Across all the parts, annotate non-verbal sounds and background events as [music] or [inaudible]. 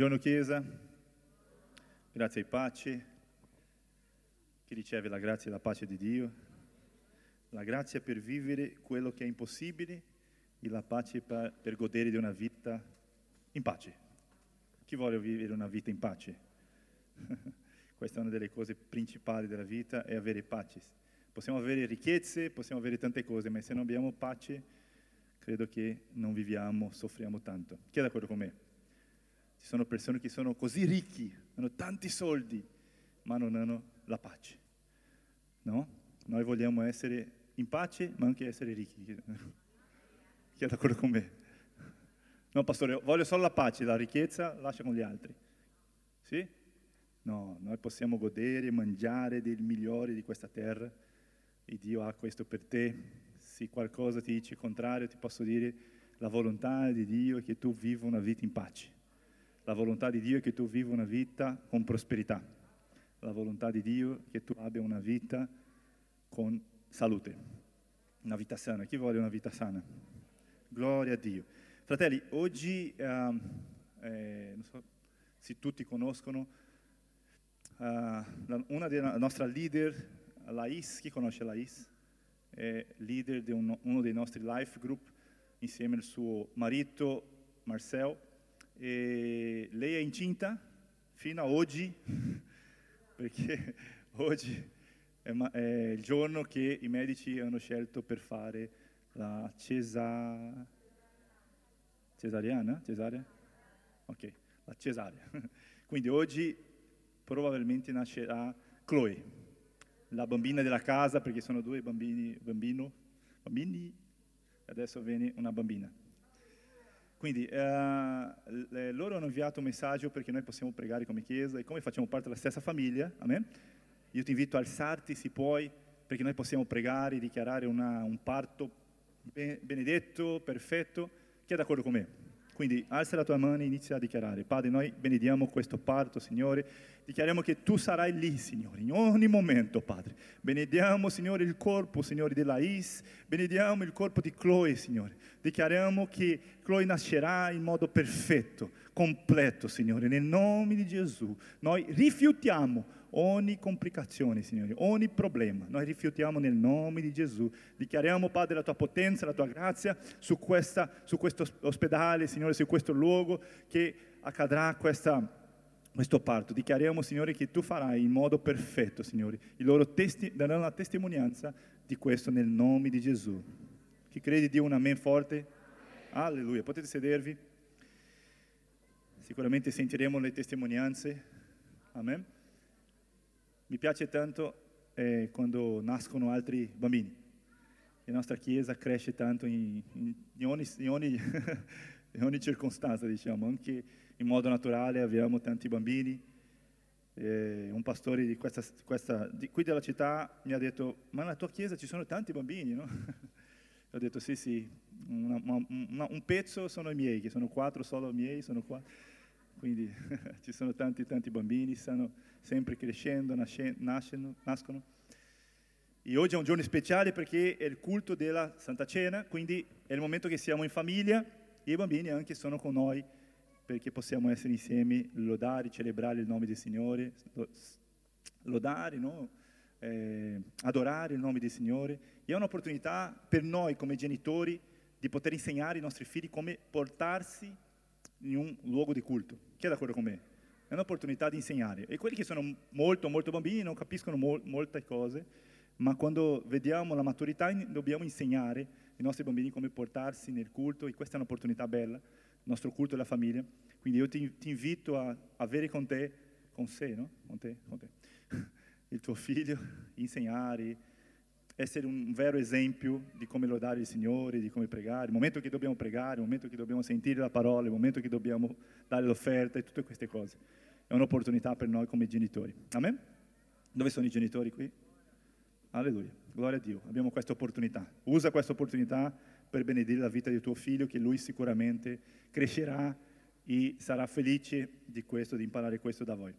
Buongiorno Chiesa, grazie e pace, chi riceve la grazia e la pace di Dio, la grazia per vivere quello che è impossibile e la pace per, per godere di una vita in pace. Chi vuole vivere una vita in pace? [laughs] Questa è una delle cose principali della vita, è avere pace. Possiamo avere ricchezze, possiamo avere tante cose, ma se non abbiamo pace, credo che non viviamo, soffriamo tanto. Chi è d'accordo con me? Ci sono persone che sono così ricchi, hanno tanti soldi, ma non hanno la pace. No? Noi vogliamo essere in pace, ma anche essere ricchi. Chi è d'accordo con me? No, pastore, voglio solo la pace, la ricchezza lascia con gli altri. Sì? No, noi possiamo godere mangiare del migliore di questa terra e Dio ha questo per te. Se qualcosa ti dice il contrario, ti posso dire la volontà di Dio è che tu viva una vita in pace. La volontà di Dio è che tu viva una vita con prosperità. La volontà di Dio è che tu abbia una vita con salute, una vita sana. Chi vuole una vita sana? Gloria a Dio. Fratelli, oggi, uh, eh, non so se tutti conoscono, uh, una della nostra leader, Lais, chi conosce Lais? È leader di un, uno dei nostri life group insieme al suo marito Marcel e lei è incinta fino a oggi, [laughs] perché oggi è, è, il giorno che i medici hanno scelto per fare la cesa... cesariana? Cesarea? Ok, la cesarea. [laughs] Quindi oggi probabilmente nascerà Chloe, la bambina della casa, perché sono due bambini, bambino, bambini, adesso viene una bambina. Quindi eh, loro hanno inviato un messaggio perché noi possiamo pregare come Chiesa e come facciamo parte della stessa famiglia, amen? Io ti invito a alzarti se puoi, perché noi possiamo pregare, dichiarare una, un parto benedetto, perfetto. Chi è d'accordo con me? Quindi alza la tua mano e inizia a dichiarare. Padre, noi benediamo questo parto, Signore. Dichiariamo che tu sarai lì, Signore, in ogni momento, Padre. Benediamo, Signore, il corpo, Signore, di Lais. Benediamo il corpo di Chloe, Signore. Dichiariamo che Chloe nascerà in modo perfetto, completo, Signore, nel nome di Gesù. Noi rifiutiamo ogni complicazione, Signore, ogni problema. Noi rifiutiamo nel nome di Gesù. Dichiariamo, Padre, la tua potenza, la tua grazia su, questa, su questo ospedale, Signore, su questo luogo che accadrà questa questo parto. Dichiariamo, Signore, che tu farai in modo perfetto, Signore. I loro testi daranno la testimonianza di questo nel nome di Gesù. Chi crede di un amen forte? Alleluia. Potete sedervi? Sicuramente sentiremo le testimonianze. Amen. Mi piace tanto eh, quando nascono altri bambini. La nostra Chiesa cresce tanto in, in, in, ogni, ogni, [laughs] in ogni circostanza, diciamo, anche in modo naturale abbiamo tanti bambini. Eh, un pastore di questa, questa, di qui della città mi ha detto, ma nella tua chiesa ci sono tanti bambini, no? [laughs] ho detto sì, sì, una, una, un pezzo sono i miei, che sono quattro solo miei, sono qua. Quindi [laughs] ci sono tanti, tanti bambini, stanno sempre crescendo, nascendo, nascono. E oggi è un giorno speciale perché è il culto della Santa Cena, quindi è il momento che siamo in famiglia e i bambini anche sono con noi perché possiamo essere insieme, lodare, celebrare il nome del Signore, lodare, no? eh, adorare il nome del Signore. E è un'opportunità per noi come genitori di poter insegnare ai nostri figli come portarsi in un luogo di culto. Chi è d'accordo con me? È un'opportunità di insegnare. E quelli che sono molto, molto bambini non capiscono mo- molte cose, ma quando vediamo la maturità dobbiamo insegnare ai nostri bambini come portarsi nel culto e questa è un'opportunità bella, il nostro culto della famiglia. Quindi io ti, ti invito a avere con te, con sé, no? Con te, con te, [laughs] il tuo figlio, insegnare, essere un vero esempio di come lodare il Signore, di come pregare, il momento che dobbiamo pregare, il momento che dobbiamo sentire la parola, il momento che dobbiamo dare l'offerta e tutte queste cose. È un'opportunità per noi come genitori. Amen? Dove sono i genitori qui? Alleluia. Gloria a Dio. Abbiamo questa opportunità. Usa questa opportunità per benedire la vita di tuo figlio, che lui sicuramente crescerà e sarà felice di questo, di imparare questo da voi.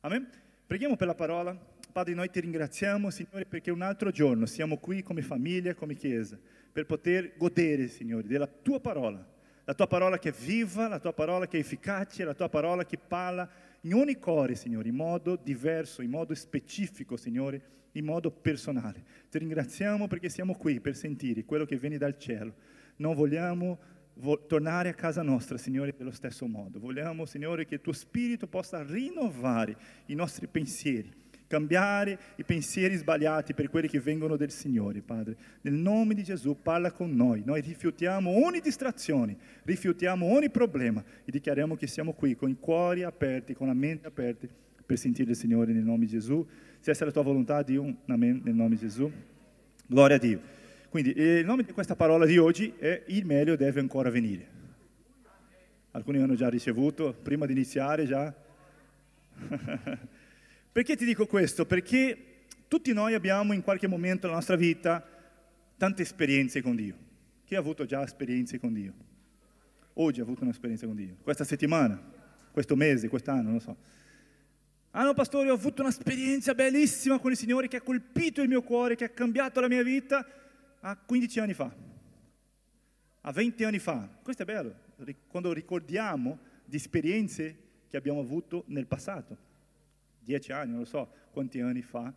Amen? Preghiamo per la parola. Padre, noi ti ringraziamo, Signore, perché un altro giorno siamo qui come famiglia, come Chiesa, per poter godere, Signore, della tua parola La tua parola che è viva, la tua parola che è efficace, la tua parola che parla in ogni cuore, Signore, in modo diverso, in modo specifico, Signore, in modo personale. Ti ringraziamo perché siamo qui per sentire quello che viene dal cielo. Non vogliamo vo- tornare a casa nostra, Signore, dello stesso modo. Vogliamo, Signore, che il tuo Spirito possa rinnovare i nostri pensieri cambiare i pensieri sbagliati per quelli che vengono del Signore, Padre. Nel nome di Gesù parla con noi. Noi rifiutiamo ogni distrazione, rifiutiamo ogni problema e dichiariamo che siamo qui con i cuori aperti, con la mente aperta per sentire il Signore nel nome di Gesù. Se essa è la tua volontà, Dio, un amen nel nome di Gesù. Gloria a Dio. Quindi il nome di questa parola di oggi è il meglio deve ancora venire. Alcuni hanno già ricevuto, prima di iniziare già. [laughs] Perché ti dico questo? Perché tutti noi abbiamo in qualche momento della nostra vita tante esperienze con Dio. Chi ha avuto già esperienze con Dio? Oggi ha avuto un'esperienza con Dio. Questa settimana, questo mese, quest'anno, non lo so. Ah no, pastore, ho avuto un'esperienza bellissima con il Signore che ha colpito il mio cuore, che ha cambiato la mia vita a 15 anni fa, a 20 anni fa. Questo è bello, quando ricordiamo di esperienze che abbiamo avuto nel passato dieci anni, non so quanti anni fa.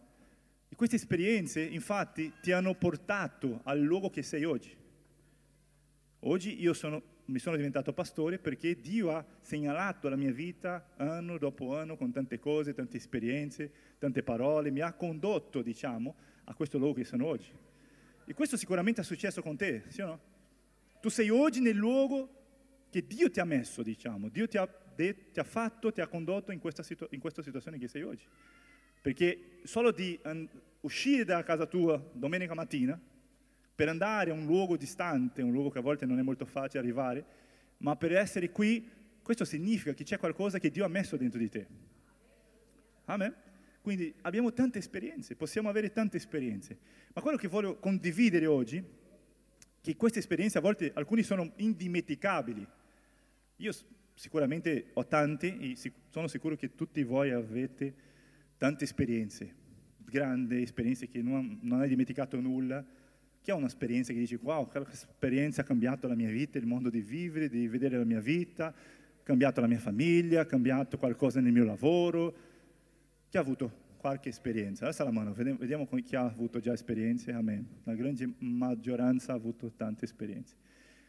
E queste esperienze, infatti, ti hanno portato al luogo che sei oggi. Oggi io sono, mi sono diventato pastore perché Dio ha segnalato la mia vita anno dopo anno con tante cose, tante esperienze, tante parole, mi ha condotto, diciamo, a questo luogo che sono oggi. E questo sicuramente è successo con te, sì o no? Tu sei oggi nel luogo che Dio ti ha messo, diciamo. Dio ti ha de- ti ha fatto, ti ha condotto in questa, situ- in questa situazione che sei oggi. Perché solo di an- uscire da casa tua domenica mattina per andare a un luogo distante, un luogo che a volte non è molto facile arrivare, ma per essere qui, questo significa che c'è qualcosa che Dio ha messo dentro di te. Amen? Quindi abbiamo tante esperienze, possiamo avere tante esperienze, ma quello che voglio condividere oggi, che queste esperienze a volte alcune sono indimenticabili. Io sicuramente ho tante e sono sicuro che tutti voi avete tante esperienze, grandi esperienze che non, non hai dimenticato nulla. Chi ha un'esperienza che dice, wow, quella esperienza ha cambiato la mia vita, il modo di vivere, di vedere la mia vita, ha cambiato la mia famiglia, ha cambiato qualcosa nel mio lavoro. Chi ha avuto qualche esperienza? Alza la mano, vediamo chi ha avuto già esperienze. Amen. La grande maggioranza ha avuto tante esperienze.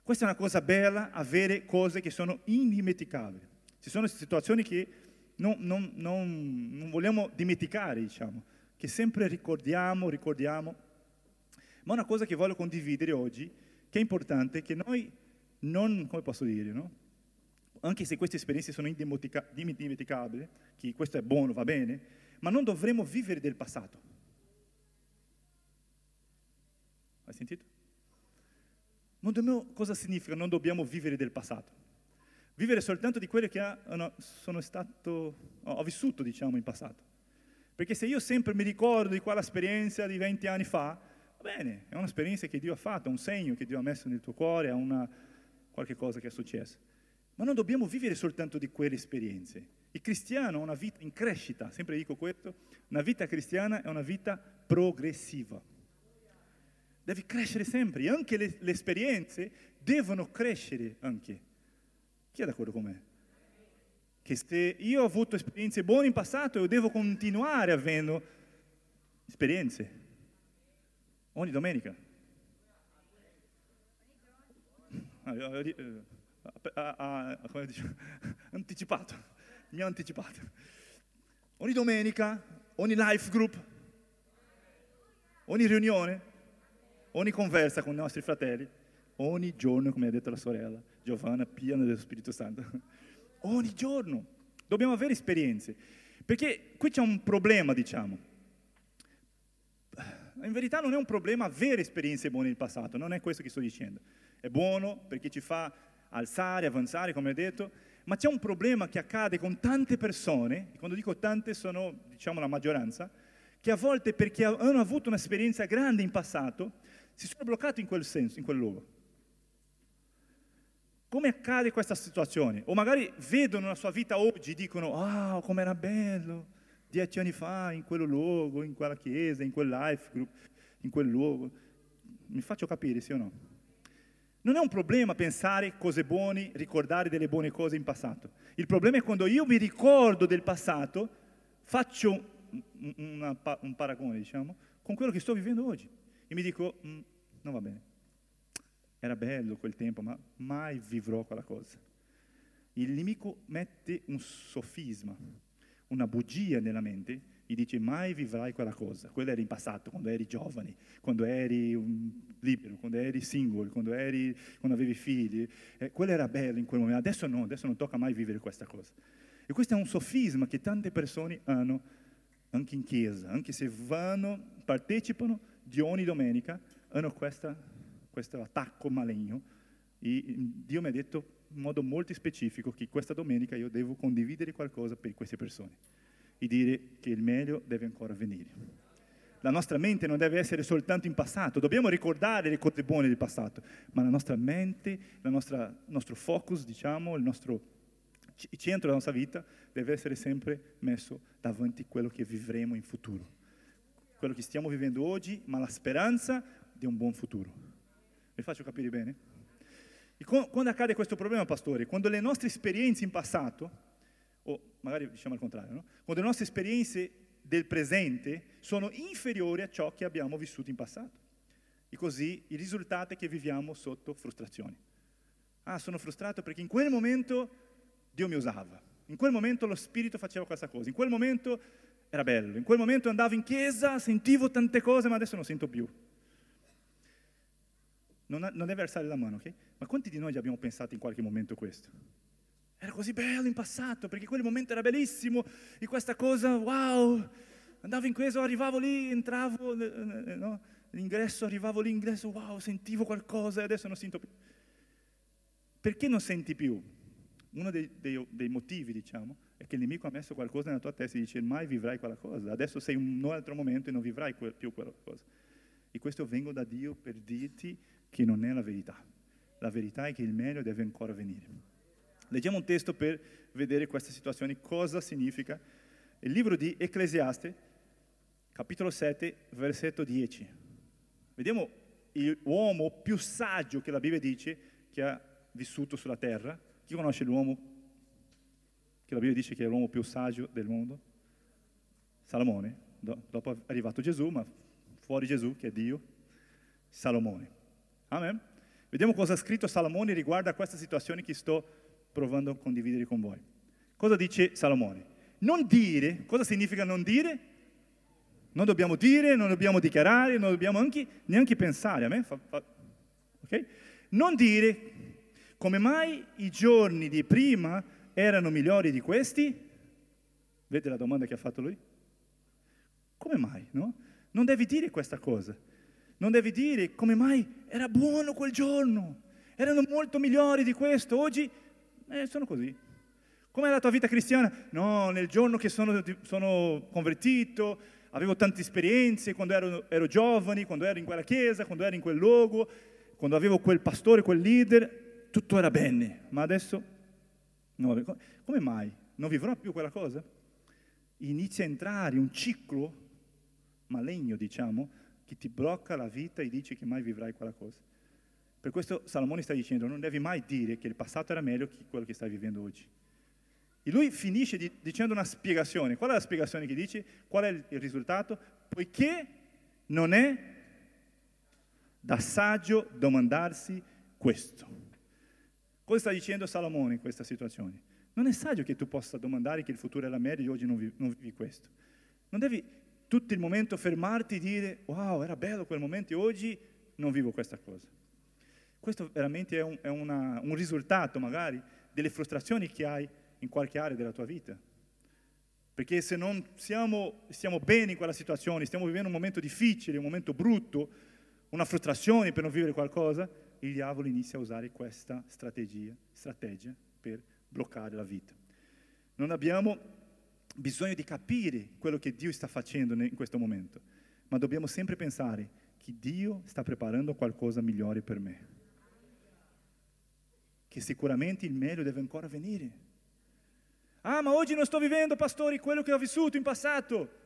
Questa è una cosa bella, avere cose che sono indimenticabili. Ci sono situazioni che non, non, non, non vogliamo dimenticare, diciamo, che sempre ricordiamo, ricordiamo. Ma una cosa che voglio condividere oggi, che è importante, che noi non, come posso dire, no? anche se queste esperienze sono indimenticabili, che questo è buono, va bene, ma non dovremo vivere del passato. Hai sentito? Non dobbiamo, cosa significa non dobbiamo vivere del passato? Vivere soltanto di quelle che sono stato, ho vissuto, diciamo, in passato. Perché se io sempre mi ricordo di quella esperienza di 20 anni fa, va bene, è un'esperienza che Dio ha fatto, è un segno che Dio ha messo nel tuo cuore, è una, qualche cosa che è successo. Ma non dobbiamo vivere soltanto di quelle esperienze. Il cristiano ha una vita in crescita, sempre dico questo, una vita cristiana è una vita progressiva devi crescere sempre, anche le, le esperienze devono crescere anche. Chi è d'accordo con me? Che se io ho avuto esperienze buone in passato, io devo continuare avendo esperienze. Ogni domenica. Ah, eh, come dice, [laughs] anticipato, mi ha anticipato. Ogni domenica, ogni life group, ogni riunione, ogni conversa con i nostri fratelli, ogni giorno, come ha detto la sorella Giovanna, piena dello Spirito Santo. [laughs] ogni giorno. Dobbiamo avere esperienze. Perché qui c'è un problema, diciamo. In verità non è un problema avere esperienze buone nel passato, non è questo che sto dicendo. È buono perché ci fa alzare, avanzare, come ho detto, ma c'è un problema che accade con tante persone, e quando dico tante sono, diciamo, la maggioranza, che a volte perché hanno avuto un'esperienza grande in passato, si sono bloccati in quel senso, in quel luogo. Come accade questa situazione? O magari vedono la sua vita oggi e dicono, ah, oh, com'era bello, dieci anni fa, in quel luogo, in quella chiesa, in quel life group, in quel luogo. Mi faccio capire, sì o no? Non è un problema pensare cose buone, ricordare delle buone cose in passato. Il problema è quando io mi ricordo del passato, faccio una, un paragone, diciamo, con quello che sto vivendo oggi. E mi dico, mm, non va bene. Era bello quel tempo, ma mai vivrò quella cosa. Il nemico mette un sofisma, una bugia nella mente gli dice mai vivrai quella cosa. Quello era in passato, quando eri giovane, quando eri libero, quando eri single, quando, eri, quando avevi figli. Eh, quello era bello in quel momento. Adesso no, adesso non tocca mai vivere questa cosa. E questo è un sofisma che tante persone hanno anche in chiesa, anche se vanno, partecipano di ogni domenica, hanno questo attacco maligno. E Dio mi ha detto in modo molto specifico che questa domenica io devo condividere qualcosa per queste persone e dire che il meglio deve ancora venire. La nostra mente non deve essere soltanto in passato, dobbiamo ricordare le cose buone del passato, ma la nostra mente, il nostro focus, diciamo, il nostro il centro della nostra vita deve essere sempre messo davanti a quello che vivremo in futuro. Quello che stiamo vivendo oggi, ma la speranza di un buon futuro. Mi faccio capire bene? E quando accade questo problema, pastore? Quando le nostre esperienze in passato o magari diciamo al contrario, no? quando le nostre esperienze del presente sono inferiori a ciò che abbiamo vissuto in passato. E così il risultato è che viviamo sotto frustrazioni. Ah, sono frustrato perché in quel momento Dio mi usava, in quel momento lo Spirito faceva questa cosa, in quel momento era bello, in quel momento andavo in chiesa, sentivo tante cose, ma adesso non sento più. Non, non deve alzare la mano, ok? Ma quanti di noi abbiamo pensato in qualche momento questo? Era così bello in passato, perché quel momento era bellissimo, e questa cosa, wow, andavo in chiesa, arrivavo lì, entravo, eh, no? l'ingresso, arrivavo lì, ingresso, wow, sentivo qualcosa e adesso non sento più. Perché non senti più? Uno dei, dei, dei, motivi, diciamo, è che il nemico ha messo qualcosa nella tua testa e dice mai vivrai quella cosa, adesso sei in un altro momento e non vivrai que- più quella cosa. E questo vengo da Dio per dirti che non è la verità. La verità è che il meglio deve ancora venire. Leggiamo un testo per vedere questa situazione, cosa significa. Il libro di Ecclesiaste, capitolo 7, versetto 10. Vediamo l'uomo più saggio che la Bibbia dice che ha vissuto sulla terra. Chi conosce l'uomo che la Bibbia dice che è l'uomo più saggio del mondo? Salomone. dopo è arrivato Gesù, ma fuori Gesù, che è Dio, Salomone. Amen. Vediamo cosa ha scritto Salomone riguardo a questa situazione che sto provando a condividere con voi. Cosa dice Salomone? Non dire, cosa significa non dire? Non dobbiamo dire, non dobbiamo dichiarare, non dobbiamo anche, neanche pensare. A me fa, fa, okay? Non dire come mai i giorni di prima erano migliori di questi? Vede la domanda che ha fatto lui? Come mai, no? Non devi dire questa cosa. Non devi dire come mai era buono quel giorno. Erano molto migliori di questo. Oggi eh, sono così. Com'è la tua vita cristiana? No, nel giorno che sono, sono convertito, avevo tante esperienze, quando ero, ero giovane, quando ero in quella chiesa, quando ero in quel luogo, quando avevo quel pastore, quel leader, tutto era bene. Ma adesso, no, come mai? Non vivrò più quella cosa? Inizia a entrare un ciclo maligno, diciamo, che ti blocca la vita e dici che mai vivrai quella cosa. Per questo Salomone sta dicendo, non devi mai dire che il passato era meglio che quello che stai vivendo oggi. E lui finisce di, dicendo una spiegazione. Qual è la spiegazione che dice? Qual è il, il risultato? Poiché non è da saggio domandarsi questo. Cosa sta dicendo Salomone in questa situazione? Non è saggio che tu possa domandare che il futuro era meglio e oggi non vivi, non vivi questo. Non devi tutto il momento fermarti e dire, wow, era bello quel momento e oggi non vivo questa cosa. Questo veramente è, un, è una, un risultato magari delle frustrazioni che hai in qualche area della tua vita. Perché se non siamo, stiamo bene in quella situazione, stiamo vivendo un momento difficile, un momento brutto, una frustrazione per non vivere qualcosa, il diavolo inizia a usare questa strategia, strategia per bloccare la vita. Non abbiamo bisogno di capire quello che Dio sta facendo in questo momento, ma dobbiamo sempre pensare che Dio sta preparando qualcosa migliore per me che sicuramente il meglio deve ancora venire. Ah, ma oggi non sto vivendo, pastori, quello che ho vissuto in passato.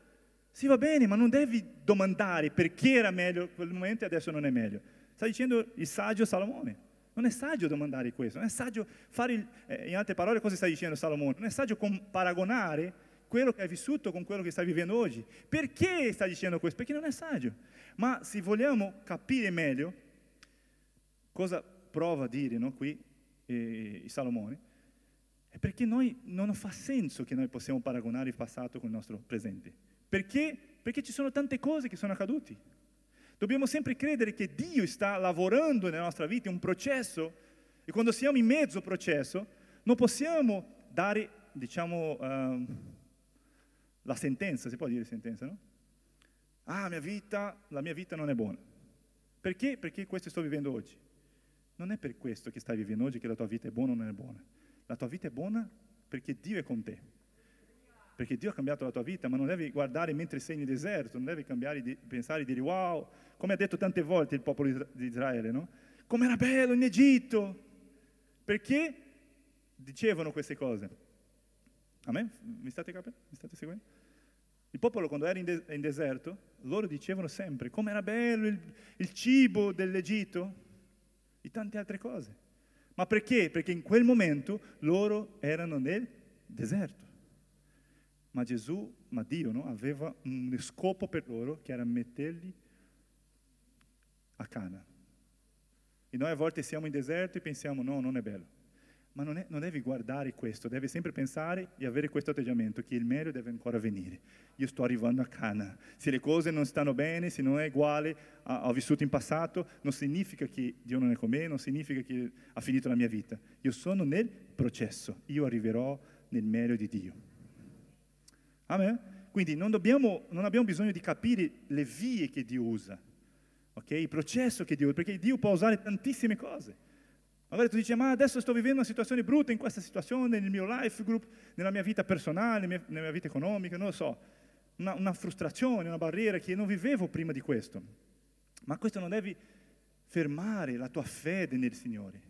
Sì, va bene, ma non devi domandare perché era meglio quel momento e adesso non è meglio. Sta dicendo il saggio Salomone. Non è saggio domandare questo, non è saggio fare, il, eh, in altre parole cosa sta dicendo Salomone? Non è saggio com- paragonare quello che hai vissuto con quello che stai vivendo oggi. Perché sta dicendo questo? Perché non è saggio. Ma se vogliamo capire meglio cosa prova a dire no, qui eh, Salomone, è perché noi, non fa senso che noi possiamo paragonare il passato con il nostro presente. Perché? Perché ci sono tante cose che sono accadute. Dobbiamo sempre credere che Dio sta lavorando nella nostra vita, è un processo, e quando siamo in mezzo al processo non possiamo dare, diciamo, uh, la sentenza, si può dire sentenza, no? Ah, mia vita, la mia vita non è buona. Perché? Perché questo sto vivendo oggi. Non è per questo che stai vivendo oggi che la tua vita è buona o non è buona. La tua vita è buona perché Dio è con te. Perché Dio ha cambiato la tua vita, ma non devi guardare mentre sei nel deserto, non devi di, pensare e dire wow, come ha detto tante volte il popolo di Israele, no? Come bello in Egitto. Perché dicevano queste cose? Amen? Mi state capendo? Mi state seguendo? Il popolo quando era in, de- in deserto, loro dicevano sempre come era bello il, il cibo dell'Egitto e tante altre cose. Ma perché? Perché in quel momento loro erano nel deserto. Ma Gesù, ma Dio, no? aveva un scopo per loro che era metterli a Cana. E noi a volte siamo in deserto e pensiamo no, non è bello. Ma non, è, non, devi guardare questo, devi sempre pensare e avere questo atteggiamento, che il meglio deve ancora venire. Io sto arrivando a Cana. Se le cose non stanno bene, se non è uguale a, ho vissuto in passato, non significa che Dio non è con me, non significa che ha finito la mia vita. Io sono nel processo, io arriverò nel meglio di Dio. Amen? Quindi non, dobbiamo, non abbiamo bisogno di capire le vie che Dio usa, okay? il processo che Dio usa, perché Dio può usare tantissime cose. Magari tu dici, ma adesso sto vivendo una situazione brutta in questa situazione, nel mio life group, nella mia vita personale, nella mia, vita economica, non lo so, una, una, frustrazione, una barriera che non vivevo prima di questo. Ma questo non devi fermare la tua fede nel Signore.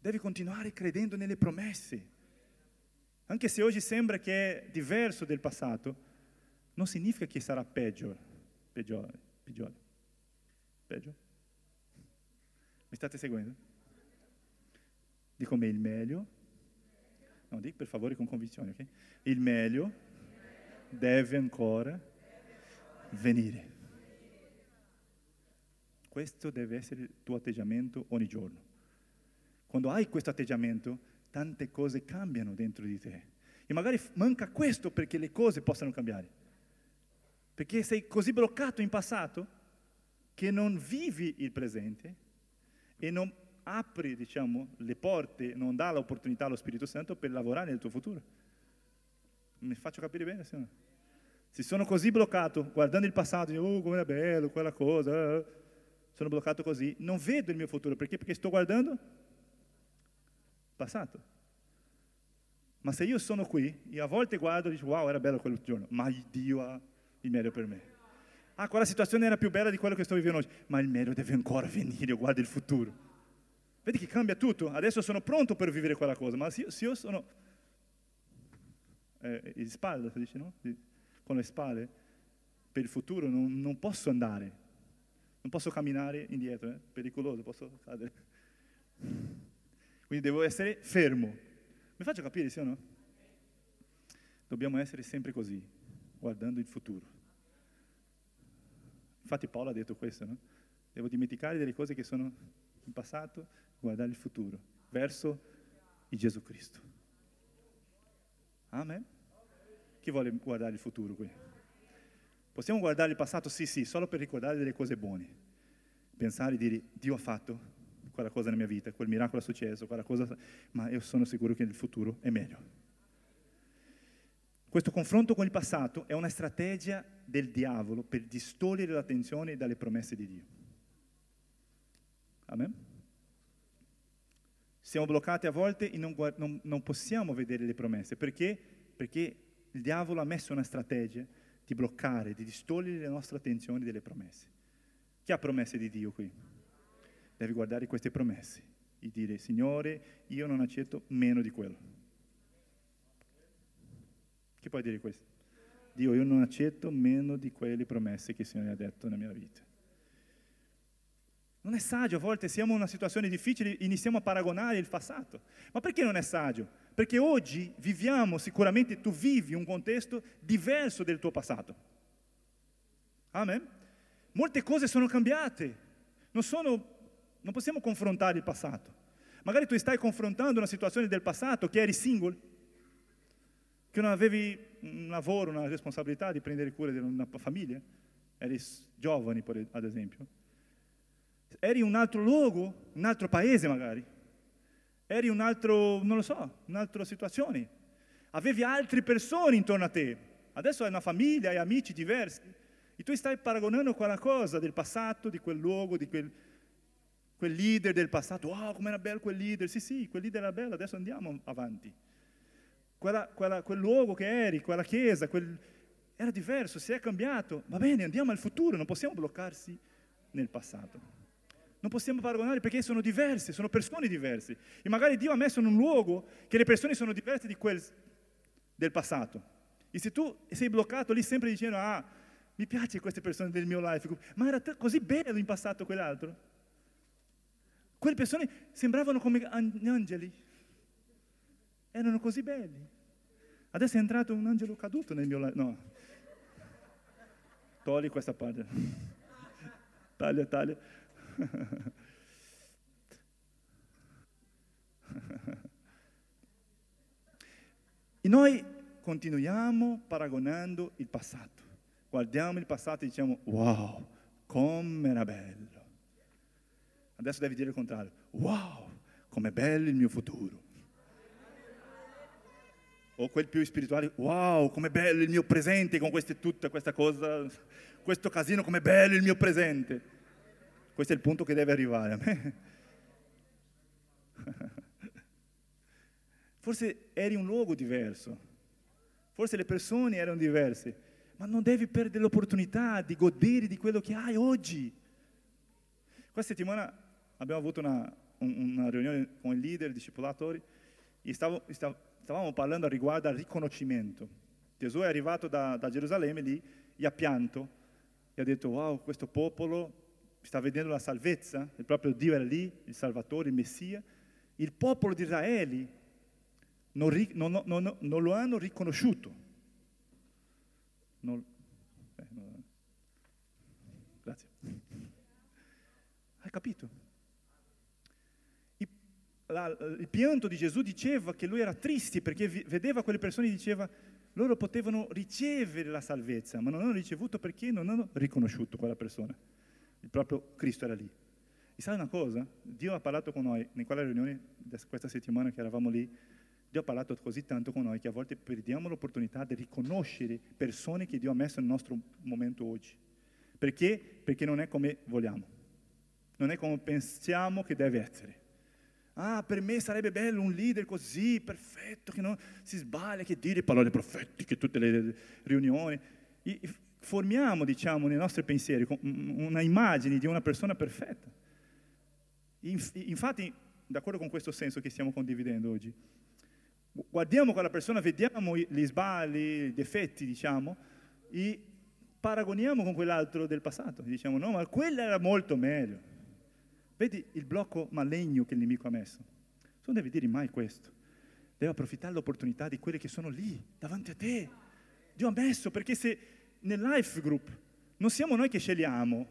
Devi continuare credendo nelle promesse. Anche se oggi sembra che è diverso del passato, non significa che sarà peggio. Peggiore. Peggiore. Peggio? Mi state seguendo? Dico me il meglio. No, dico per favore con convinzione, ok? Il meglio deve ancora venire. Questo deve essere il tuo atteggiamento ogni giorno. Quando hai questo atteggiamento, tante cose cambiano dentro di te. E magari manca questo perché le cose possano cambiare. Perché sei così bloccato in passato che non vivi il presente e non apri diciamo, le porte, non dà l'opportunità allo Spirito Santo per lavorare nel tuo futuro. Mi faccio capire bene? Se, no? se sono così bloccato, guardando il passato, dico, oh, come è bello, quella cosa, sono bloccato così, non vedo il mio futuro, perché? Perché sto guardando passato. Ma se io sono qui, e a volte guardo e dico, wow, era bello quel giorno, ma Dio ha il meglio per me. Ah, quella situazione era più bella di quello che sto vivendo oggi, ma il meglio deve ancora venire, io guardo il futuro. Vedi che cambia tutto. Adesso sono pronto per vivere quella cosa, ma se io, se io sono eh, in spalla, si dice, no? Con le spalle, per il futuro non, non posso andare, non posso camminare indietro, è eh? pericoloso, posso cadere. Quindi devo essere fermo. Mi faccio capire, sì o no? Dobbiamo essere sempre così, guardando il futuro. Infatti Paolo ha detto questo, no? Devo dimenticare delle cose che sono in passato guardare il futuro, verso il Gesù Cristo. Amen? Chi vuole guardare il futuro qui? Possiamo guardare il passato? Sì, sì, solo per ricordare delle cose buone. Pensare e dire, Dio ha fatto quella cosa nella mia vita, quel miracolo è successo, quella cosa, ma io sono sicuro che nel futuro è meglio. Questo confronto con il passato è una strategia del diavolo per distogliere l'attenzione dalle promesse di Dio. Amen? Siamo bloccati a volte e non, non, non possiamo vedere le promesse. Perché? Perché il diavolo ha messo una strategia di bloccare, di distogliere la nostra attenzione dalle promesse. Chi ha promesse di Dio qui? Devi guardare queste promesse e dire, Signore, io non accetto meno di quello. Chi può dire questo? Dio, io non accetto meno di quelle promesse che il Signore ha detto nella mia vita. Non è saggio, a volte siamo in una situazione difficile, iniziamo a paragonare il passato. Ma perché non è saggio? Perché oggi viviamo, sicuramente tu vivi un contesto diverso del tuo passato. Amen? Molte cose sono cambiate, non, sono, non possiamo confrontare il passato. Magari tu stai confrontando una situazione del passato che eri single, che non avevi un lavoro, una responsabilità di prendere cura di una famiglia, eri giovane ad esempio, eri in un altro luogo, un altro paese magari, eri in un altro, non lo so, un'altra situazione, avevi altre persone intorno a te, adesso hai una famiglia, hai amici diversi, e tu stai paragonando quella cosa del passato, di quel luogo, di quel, quel leader del passato, wow, com'era bello quel leader, sì sì, quel leader era bello, adesso andiamo avanti. Quella, quella, quel luogo che eri, quella chiesa, quel, era diverso, si è cambiato, va bene, andiamo al futuro, non possiamo bloccarsi nel passato. Non possiamo paragonare perché sono diverse, sono persone diverse. E magari Dio ha messo in un luogo che le persone sono diverse di quel del passato. E se tu sei bloccato lì sempre dicendo, ah, mi piace queste persone del mio life ma era t- così bello in passato quell'altro. Quelle persone sembravano come angeli, erano così belli. Adesso è entrato un angelo caduto nel mio life. No, togli questa parte. taglia, taglia. e noi continuiamo paragonando il passato. Guardiamo il passato e diciamo, wow, com'era bello. Adesso devi dire il contrario, wow, com'è bello il mio futuro. O quel più spirituale, wow, com'è bello il mio presente con queste, tutta questa cosa, questo casino, com'è bello il mio presente. Questo è il punto che deve arrivare a me. [laughs] Forse eri un luogo diverso, forse le persone erano diverse, ma non devi perdere l'opportunità di godere di quello che hai oggi. Questa settimana abbiamo avuto una, una riunione con i leader, i discepolatori, e stavo, stavamo parlando riguardo al riconoscimento. Gesù è arrivato da, da Gerusalemme lì e ha pianto e ha detto, wow, questo popolo sta vedendo la salvezza, il proprio Dio era lì, il Salvatore, il Messia, il popolo di Israele non, non, non, non lo hanno riconosciuto. Eh, grazie. Hai capito? La, il pianto di Gesù diceva che lui era triste perché vedeva quelle persone e diceva loro potevano ricevere la salvezza, ma non hanno ricevuto perché non hanno riconosciuto quella persona il proprio Cristo era lì. E sai una cosa? Dio ha parlato con noi, in quella riunione questa settimana che eravamo lì, Dio ha parlato così tanto con noi che a volte perdiamo l'opportunità di riconoscere persone che Dio ha messo nel nostro momento oggi. Perché? Perché non è come vogliamo, non è come pensiamo che deve essere. Ah, per me sarebbe bello un leader così, perfetto, che non si sbaglia, che dire parole profetiche, tutte le riunioni. E formiamo, diciamo, nei nostri pensieri una immagine di una persona perfetta. Infatti, d'accordo con questo senso che stiamo condividendo oggi, guardiamo quella persona, vediamo gli sbagli, i difetti, diciamo, e paragoniamo con quell'altro del passato. Diciamo, no, ma quello era molto meglio. Vedi il blocco maligno che il nemico ha messo. Tu non devi dire mai questo. Devi approfittare dell'opportunità di quelli che sono lì, davanti a te. Dio ha messo, perché se nel life group non siamo noi che scegliamo,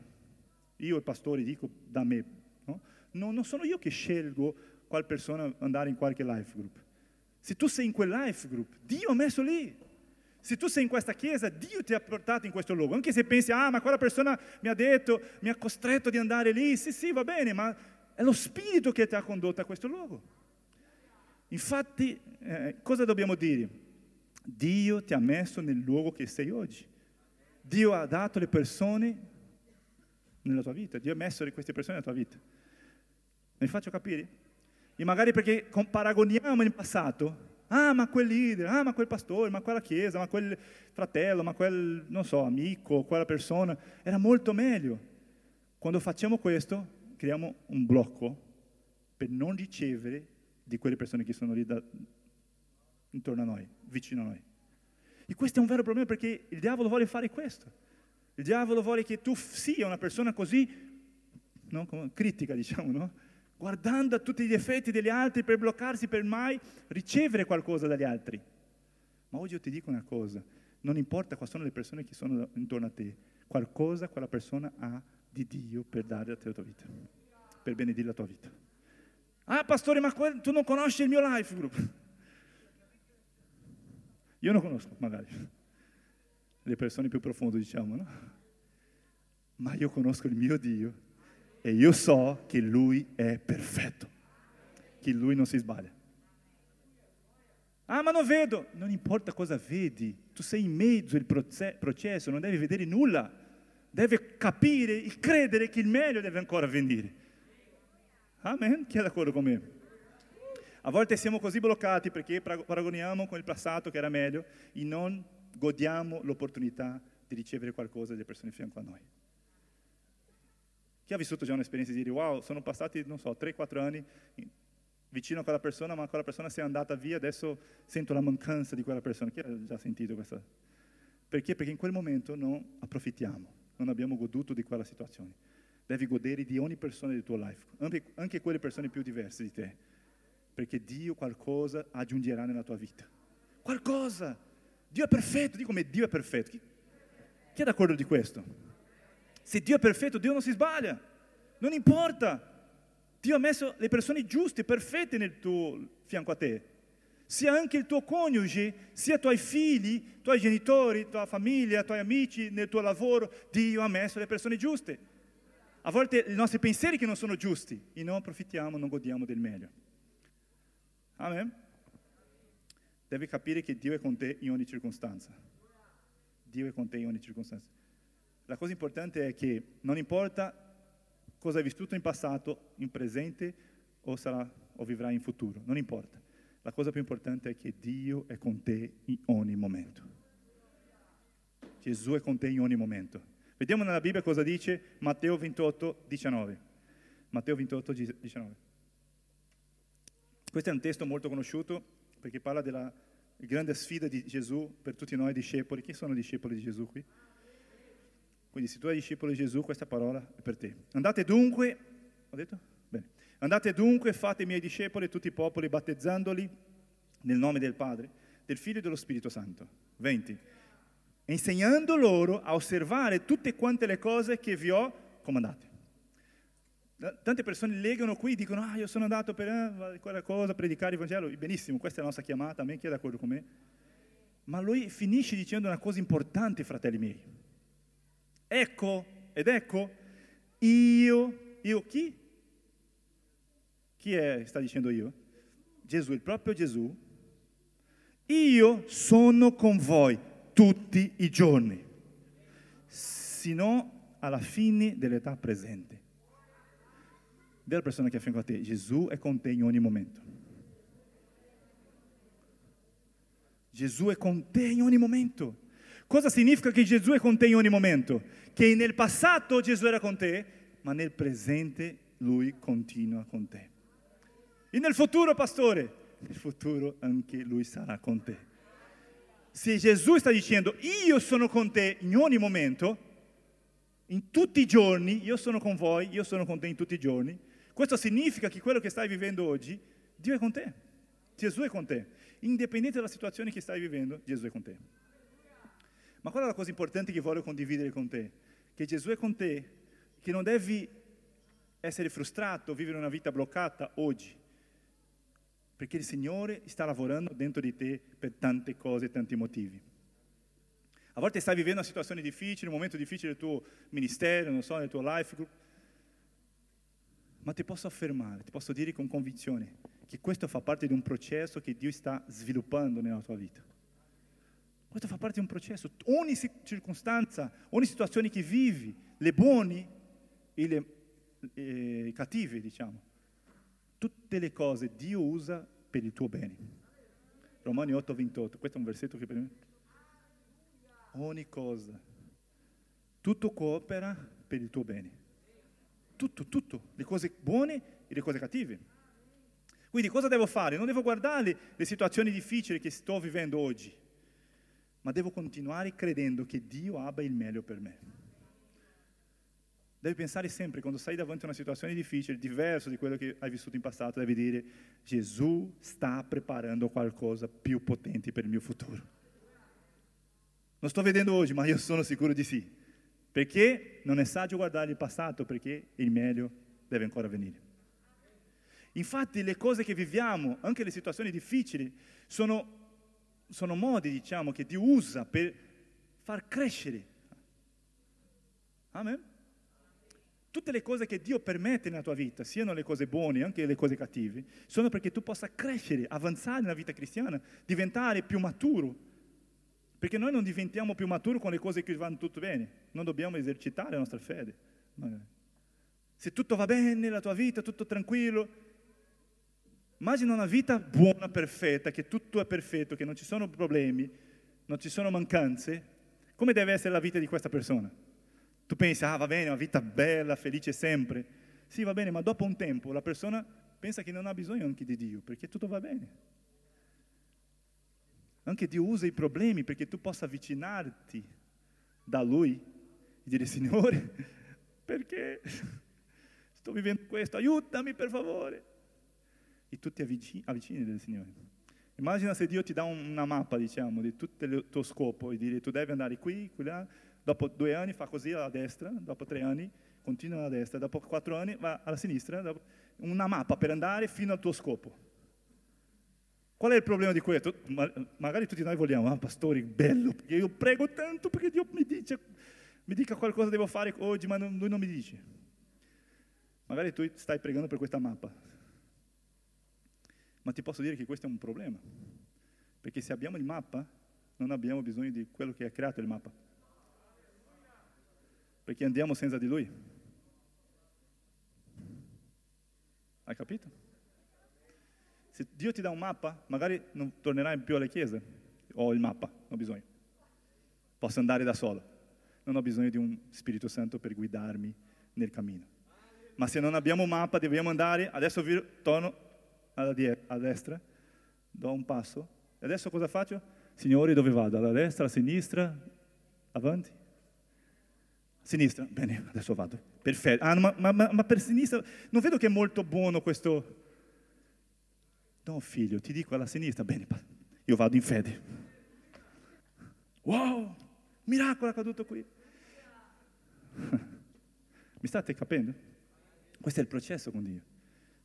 io e i pastori dico da me, no? no? non sono io che scelgo quale persona andare in qualche life group. Se tu sei in quel life group, Dio ha messo lì. Se tu sei in questa chiesa, Dio ti ha portato in questo luogo. Anche se pensi, ah, ma quella persona mi ha detto, mi ha costretto di andare lì. Sì, sì, va bene, ma è lo Spirito che ti ha condotto a questo luogo. Infatti, eh, cosa dobbiamo dire? Dio ti ha messo nel luogo che sei oggi. Dio ha dato le persone nella tua vita, Dio ha messo queste persone nella tua vita. Mi faccio capire? E magari perché paragoniamo il passato, ah ma quel leader, ah ma quel pastore, ma quella chiesa, ma quel fratello, ma quel, non so, amico, quella persona, era molto meglio. Quando facciamo questo, creiamo un blocco per non ricevere di quelle persone che sono lì da, intorno a noi, vicino a noi. E questo è un vero problema perché il diavolo vuole fare questo. Il diavolo vuole che tu sia una persona così no? critica, diciamo, no? Guardando a tutti gli effetti degli altri per bloccarsi, per mai ricevere qualcosa dagli altri. Ma oggi io ti dico una cosa, non importa quali sono le persone che sono intorno a te, qualcosa quella persona ha di Dio per dare la tua vita, per benedire la tua vita. Ah, pastore, ma tu non conosci il mio life group. Io non conosco, magari, le persone più profonde, diciamo, no? Ma io conosco il mio Dio e io so che Lui è perfetto, che Lui non si sbaglia. Ah, ma non vedo. Non importa cosa vedi, tu sei in mezzo al processo, non devi vedere nulla. Devi capire e credere che il meglio deve ancora venire. Amen? Chi è d'accordo con me? A volte siamo così bloccati perché paragoniamo con il passato che era meglio e non godiamo l'opportunità di ricevere qualcosa dalle persone fianco a noi. Chi ha vissuto già un'esperienza di dire wow, sono passati, non so, 3-4 anni vicino a quella persona, ma quella persona si è andata via, adesso sento la mancanza di quella persona. Chi ha già sentito questa? Perché? Perché in quel momento non approfittiamo, non abbiamo goduto di quella situazione. Devi godere di ogni persona del tuo life, anche, anche quelle persone più diverse di te, perché Dio qualcosa aggiungerà nella tua vita. Qualcosa! Dio è perfetto, dico come Dio è perfetto. Chi, chi è d'accordo di questo? Se Dio è perfetto, Dio non si sbaglia. Non importa. Dio ha messo le persone giuste, perfette nel tuo fianco a te. Sia anche il tuo coniuge, sia i tuoi figli, i tuoi genitori, tua famiglia, i tuoi amici, nel tuo lavoro. Dio ha messo le persone giuste. A volte i nostri pensieri che non sono giusti e non approfittiamo, non godiamo del meglio. Amen? Devi capire che Dio è con te in ogni circostanza. Dio è con te in ogni circostanza. La cosa importante è che non importa cosa hai vissuto in passato, in presente o, sarà, o vivrai in futuro, non importa. La cosa più importante è che Dio è con te in ogni momento. Gesù è con te in ogni momento. Vediamo nella Bibbia cosa dice Matteo 28, 19. Matteo 28, 19. Questo è un testo molto conosciuto perché parla della grande sfida di Gesù per tutti noi discepoli. Chi sono discepoli di Gesù qui? Quindi se tu sei discepolo di Gesù, questa parola è per te. Andate dunque, ho detto? Bene. Andate dunque, fate i miei discepoli tutti i popoli, battezzandoli nel nome del Padre, del Figlio e dello Spirito Santo. 20. Insegnando loro a osservare tutte quante le cose che vi ho comandate. Tante persone legano qui dicono, ah, io sono andato per eh, quella cosa, predicare il Vangelo. Benissimo, questa è la nostra chiamata, a me chi è d'accordo con me? Ma lui finisce dicendo una cosa importante, fratelli miei. Ecco, ed ecco, io, io chi? Chi è, sta dicendo io? Gesù, il proprio Gesù. Io sono con voi tutti i giorni, sino alla fine dell'età presente. Della persona che è a a te, Gesù è con te in ogni momento. Gesù è con te in ogni momento. Cosa significa che Gesù è con te in ogni momento? Che nel passato Gesù era con te, ma nel presente Lui continua con te. E nel futuro, pastore, nel futuro anche Lui sarà con te. Se Gesù sta dicendo io sono con te in ogni momento, in tutti i giorni, io sono con voi, io sono con te in tutti i giorni, questo significa che quello che stai vivendo oggi, Dio è con te. Gesù è con te. Indipendente dalla situazione che stai vivendo, Gesù è con te. Ma qual è la cosa importante che voglio condividere con te? Che Gesù è con te, che non devi essere frustrato, vivere una vita bloccata oggi, perché il Signore sta lavorando dentro di te per tante cose, tanti motivi. A volte stai vivendo una situazione difficile, un momento difficile del tuo ministero, non so, nel tuo life group, ma ti posso affermare, ti posso dire con convinzione che questo fa parte di un processo che Dio sta sviluppando nella tua vita. Questo fa parte di un processo. Ogni circostanza, ogni situazione che vivi, le buone e le eh, cattive, diciamo, tutte le cose Dio usa per il tuo bene. Romani 8, 28, questo è un versetto che per me... Ogni cosa, tutto coopera per il tuo bene. Tutto, tutto, le cose buone e le cose cattive. Quindi cosa devo fare? Non devo guardare le situazioni difficili che sto vivendo oggi ma devo continuare credendo che Dio abbia il meglio per me. Devi pensare sempre, quando sei davanti a una situazione difficile, diverso di quello che hai vissuto in passato, devi dire, Gesù sta preparando qualcosa più potente per il mio futuro. Non sto vedendo oggi, ma io sono sicuro di sì. Perché non è saggio guardare il passato, perché il meglio deve ancora venire. Infatti le cose che viviamo, anche le situazioni difficili, sono, sono modi, diciamo, che Dio usa per far crescere. Amen tutte le cose che Dio permette nella tua vita, siano le cose buone, anche le cose cattive, sono perché tu possa crescere, avanzare nella vita cristiana, diventare più maturo. Perché noi non diventiamo più maturi con le cose che vanno tutto bene, non dobbiamo esercitare la nostra fede. Se tutto va bene nella tua vita, tutto tranquillo, immagina una vita buona, perfetta, che tutto è perfetto, che non ci sono problemi, non ci sono mancanze, come deve essere la vita di questa persona? Tu pensi, ah va bene, una vita bella, felice sempre. Sì, va bene, ma dopo un tempo la persona pensa che non ha bisogno anche di Dio, perché tutto va bene. Anche Dio usa i problemi perché tu possa avvicinarti da Lui e dire, Signore, [laughs] perché [laughs] sto vivendo questo, aiutami per favore. E tu ti avvicini, avvicini del Signore. Immagina se Dio ti dà una mappa, diciamo, di tutto il tuo scopo e dire tu devi andare qui, qui, là, dopo due anni fa così alla destra, dopo tre anni continua alla destra, dopo quattro anni va alla sinistra, dopo, una mappa per andare fino al tuo scopo. Qual è il problema di questo? magari tutti noi vogliamo, ah pastori, bello, perché io prego tanto perché Dio mi dice, mi dica qualcosa devo fare oggi, ma lui non mi dice. Magari tu stai pregando per questa mappa, ma ti posso dire che questo è un problema, perché se abbiamo il mappa, non abbiamo bisogno di quello che ha creato il mappa perché andiamo senza di Lui. Hai capito? Se Dio ti dà un mappa, magari non tornerai più alle chiese. Ho il mappa, non ho bisogno. Posso andare da solo. Non ho bisogno di un Spirito Santo per guidarmi nel cammino. Ma se non abbiamo un mappa, dobbiamo andare. Adesso torno alla, die- alla destra, do un passo. E adesso cosa faccio? Signore, dove vado? Alla destra, alla sinistra, avanti? Sinistra? Bene, adesso vado. Perfetto. Ah, ma, ma, ma, per sinistra non vedo che è molto buono questo... No, figlio, ti dico alla sinistra. Bene, io vado in fede. Wow, miracolo è accaduto qui. [laughs] Mi state capendo? Questo è il processo con Dio.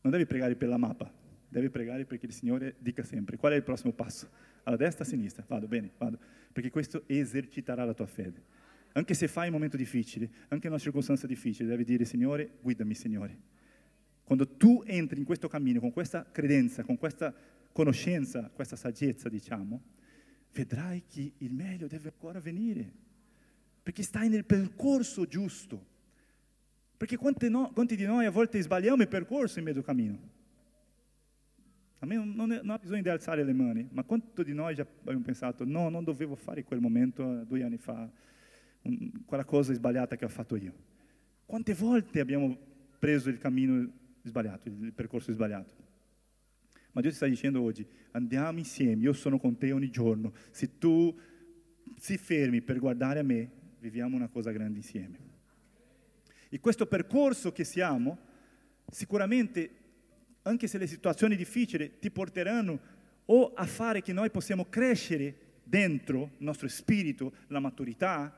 Non devi pregare per la mappa, devi pregare perché il Signore dica sempre qual è il prossimo passo. Alla destra, a sinistra. Vado, bene, vado. Perché questo eserciterà la tua fede. Anche se fai un momento difficile, anche in una circostanza difficile, devi dire Signore, guidami Signore. Quando tu entri in questo cammino, con questa credenza, con questa conoscenza, questa saggezza, diciamo, vedrai che il meglio deve ancora venire, perché stai nel percorso giusto. Perché quanti, no, quanti di noi a volte sbagliamo il percorso in mezzo cammino? A me non, non, ha bisogno di alzare le mani, ma quanto di noi abbiamo pensato, no, non dovevo fare quel momento due anni fa, quella cosa sbagliata che ho fatto io. Quante volte abbiamo preso il cammino sbagliato, il percorso sbagliato? Ma Dio ti sta dicendo oggi, andiamo insieme, io sono con te ogni giorno. Se tu si fermi per guardare a me, viviamo una cosa grande insieme. E questo percorso che siamo, sicuramente, anche se le situazioni difficili ti porteranno o a fare che noi possiamo crescere dentro il nostro spirito, la maturità,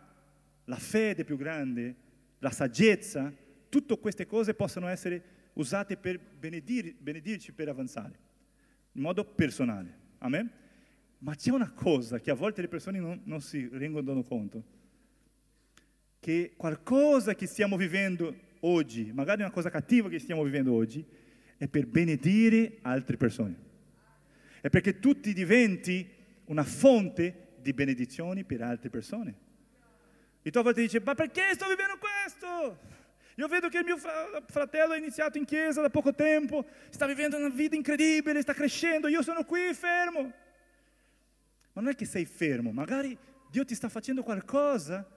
la fede più grande, la saggezza, tutte queste cose possono essere usate per benedir, benedirci per avanzare, in modo personale. Amen? Ma c'è una cosa che a volte le persone non, non si rendono conto, che qualcosa che stiamo vivendo oggi, magari una cosa cattiva che stiamo vivendo oggi, è per benedire altre persone. È perché tu ti diventi una fonte di benedizioni per altre persone. E tu a volte dici, ma perché sto vivendo questo? Io vedo che il mio fratello ha iniziato in chiesa da poco tempo, sta vivendo una vita incredibile, sta crescendo, io sono qui fermo. Ma non è che sei fermo, magari Dio ti sta facendo qualcosa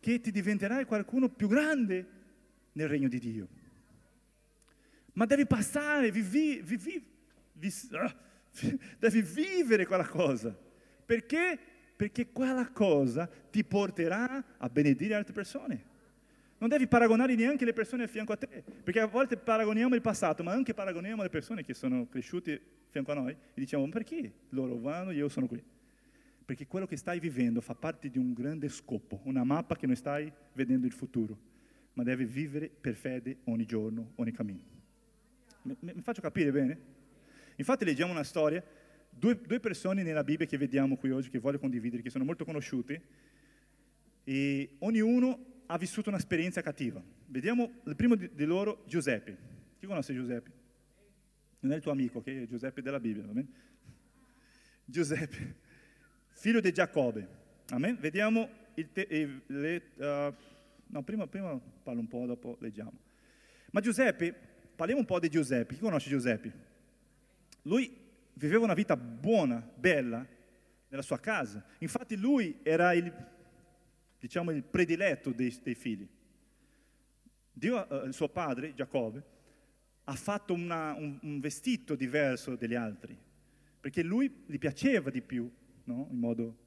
che ti diventerai qualcuno più grande nel regno di Dio. Ma devi passare, vivi, vivi, vivi, ah, [laughs] devi vivere quella cosa. Perché? perché quella cosa ti porterà a benedire altre persone. Non devi paragonare neanche le persone a fianco a te, perché a volte paragoniamo il passato, ma anche paragoniamo le persone che sono cresciute a fianco a noi e diciamo perché loro vanno e io sono qui? Perché quello che stai vivendo fa parte di un grande scopo, una mappa che non stai vedendo il futuro, ma devi vivere per fede ogni giorno, ogni cammino. Mi, mi faccio capire bene? Infatti leggiamo una storia, due, due, persone nella Bibbia che vediamo qui oggi, che voglio condividere, che sono molto conosciute, e ognuno ha vissuto un'esperienza cattiva. Vediamo il primo di, di loro, Giuseppe. Chi conosce Giuseppe? Non è il tuo amico, che è Giuseppe della Bibbia, va bene? Giuseppe, figlio di Giacobbe. Amen? Vediamo il te, le, uh, no, prima, prima parlo un po', dopo leggiamo. Ma Giuseppe, parliamo un po' di Giuseppe. Chi conosce Giuseppe? Lui viveva una vita buona, bella, nella sua casa. Infatti lui era il, diciamo, il prediletto dei, dei figli. Dio, eh, suo padre, Giacobbe, ha fatto una, un, un, vestito diverso degli altri, perché lui gli piaceva di più, no? in modo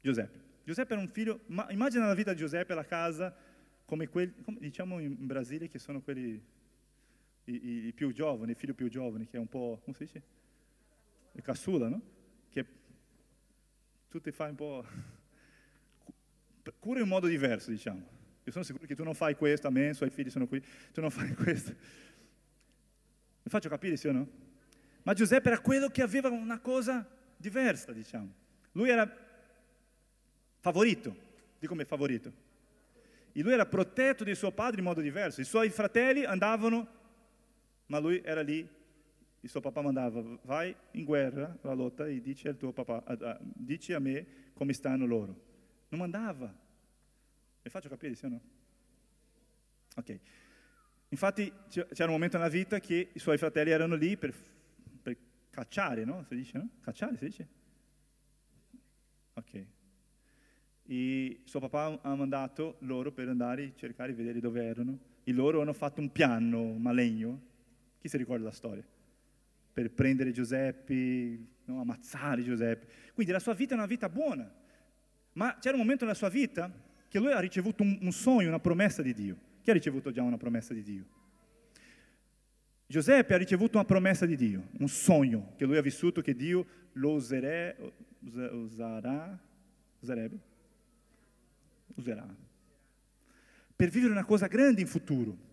Giuseppe. Giuseppe era un figlio, ma immagina la vita di Giuseppe alla casa come quelli, come diciamo in Brasile che sono quelli i, i, più giovani, i figli più giovani, che è un po', come si dice? Il cassula, no? Che tu ti fai un po'... cura in modo diverso, diciamo. Io sono sicuro che tu non fai questo, a me, i suoi figli sono qui, tu non fai [laughs] questo. Mi faccio capire, sì o no? Ma Giuseppe era quello che aveva una cosa diversa, diciamo. Lui era favorito, di come favorito. E lui era protetto di suo padre in modo diverso. I suoi fratelli andavano ma lui era lì, il suo papà mandava, vai in guerra, la lotta, e dici, al tuo papà, a, dici a me come stanno loro. Non mandava. Mi faccio capire, sì o no? Ok. Infatti c'era un momento nella vita che i suoi fratelli erano lì per, per cacciare, no? Si dice, no? Cacciare, si dice? Ok. E suo papà ha mandato loro per andare a cercare di vedere dove erano. E loro hanno fatto un piano malegno chi si ricorda la storia? Per prendere Giuseppe, no? ammazzare Giuseppe. Quindi la sua vita è una vita buona. Ma c'era un momento nella sua vita che lui ha ricevuto un, un sogno, una promessa di Dio. Chi ha ricevuto già una promessa di Dio? Giuseppe ha ricevuto una promessa di Dio, un sogno che lui ha vissuto che Dio lo userà, userà, userebbe, userà, per vivere una cosa grande in futuro.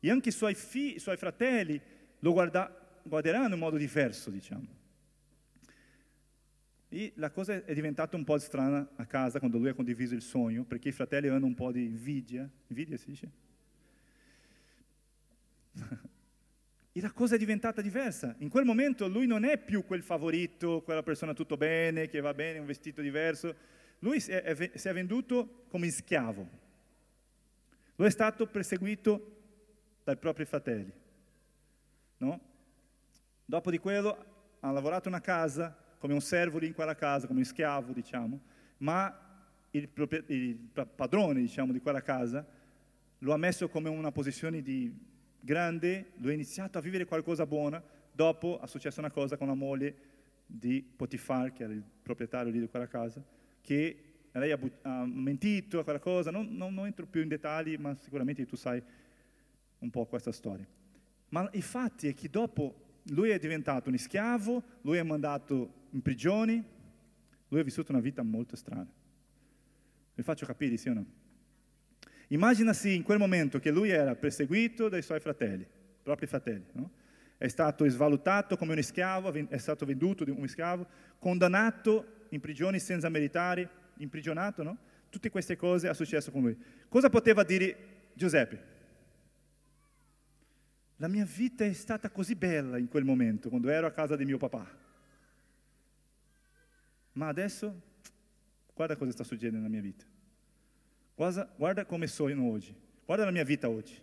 E anche i suoi, figli, i suoi fratelli lo guarda, guarderanno in modo diverso, diciamo. E la cosa è diventata un po' strana a casa quando lui ha condiviso il sogno, perché i fratelli hanno un po' di invidia. Invidia si dice? [laughs] e la cosa è diventata diversa. In quel momento lui non è più quel favorito, quella persona tutto bene, che va bene, un vestito diverso. Lui si è, è, si è venduto come schiavo. Lui è stato perseguito dai propri fratelli. No? Dopo di quello ha lavorato una casa come un servo lì in quella casa, come un schiavo, diciamo, ma il, il padrone, diciamo, di quella casa lo ha messo come una posizione di grande, lo ha iniziato a vivere qualcosa buona, dopo è successa una cosa con la moglie di Potifar, che era il proprietario lì di quella casa, che lei ha, ha mentito a quella cosa, non, non, non entro più in dettagli, ma sicuramente tu sai un po' questa storia. Ma i fatti è che dopo lui è diventato un schiavo, lui è mandato in prigione, lui ha vissuto una vita molto strana. Vi faccio capire, sì o no? Immaginasi in quel momento che lui era perseguito dai suoi fratelli, propri fratelli, no? È stato svalutato come un schiavo, è stato venduto come un schiavo, condannato in prigione senza meritare, imprigionato, no? Tutte queste cose sono successo con lui. Cosa poteva dire Giuseppe? La mia vita è stata così bella in quel momento, quando ero a casa di mio papà. Ma adesso, guarda cosa sta succedendo nella mia vita. Guarda, guarda come sono oggi. Guarda la mia vita oggi.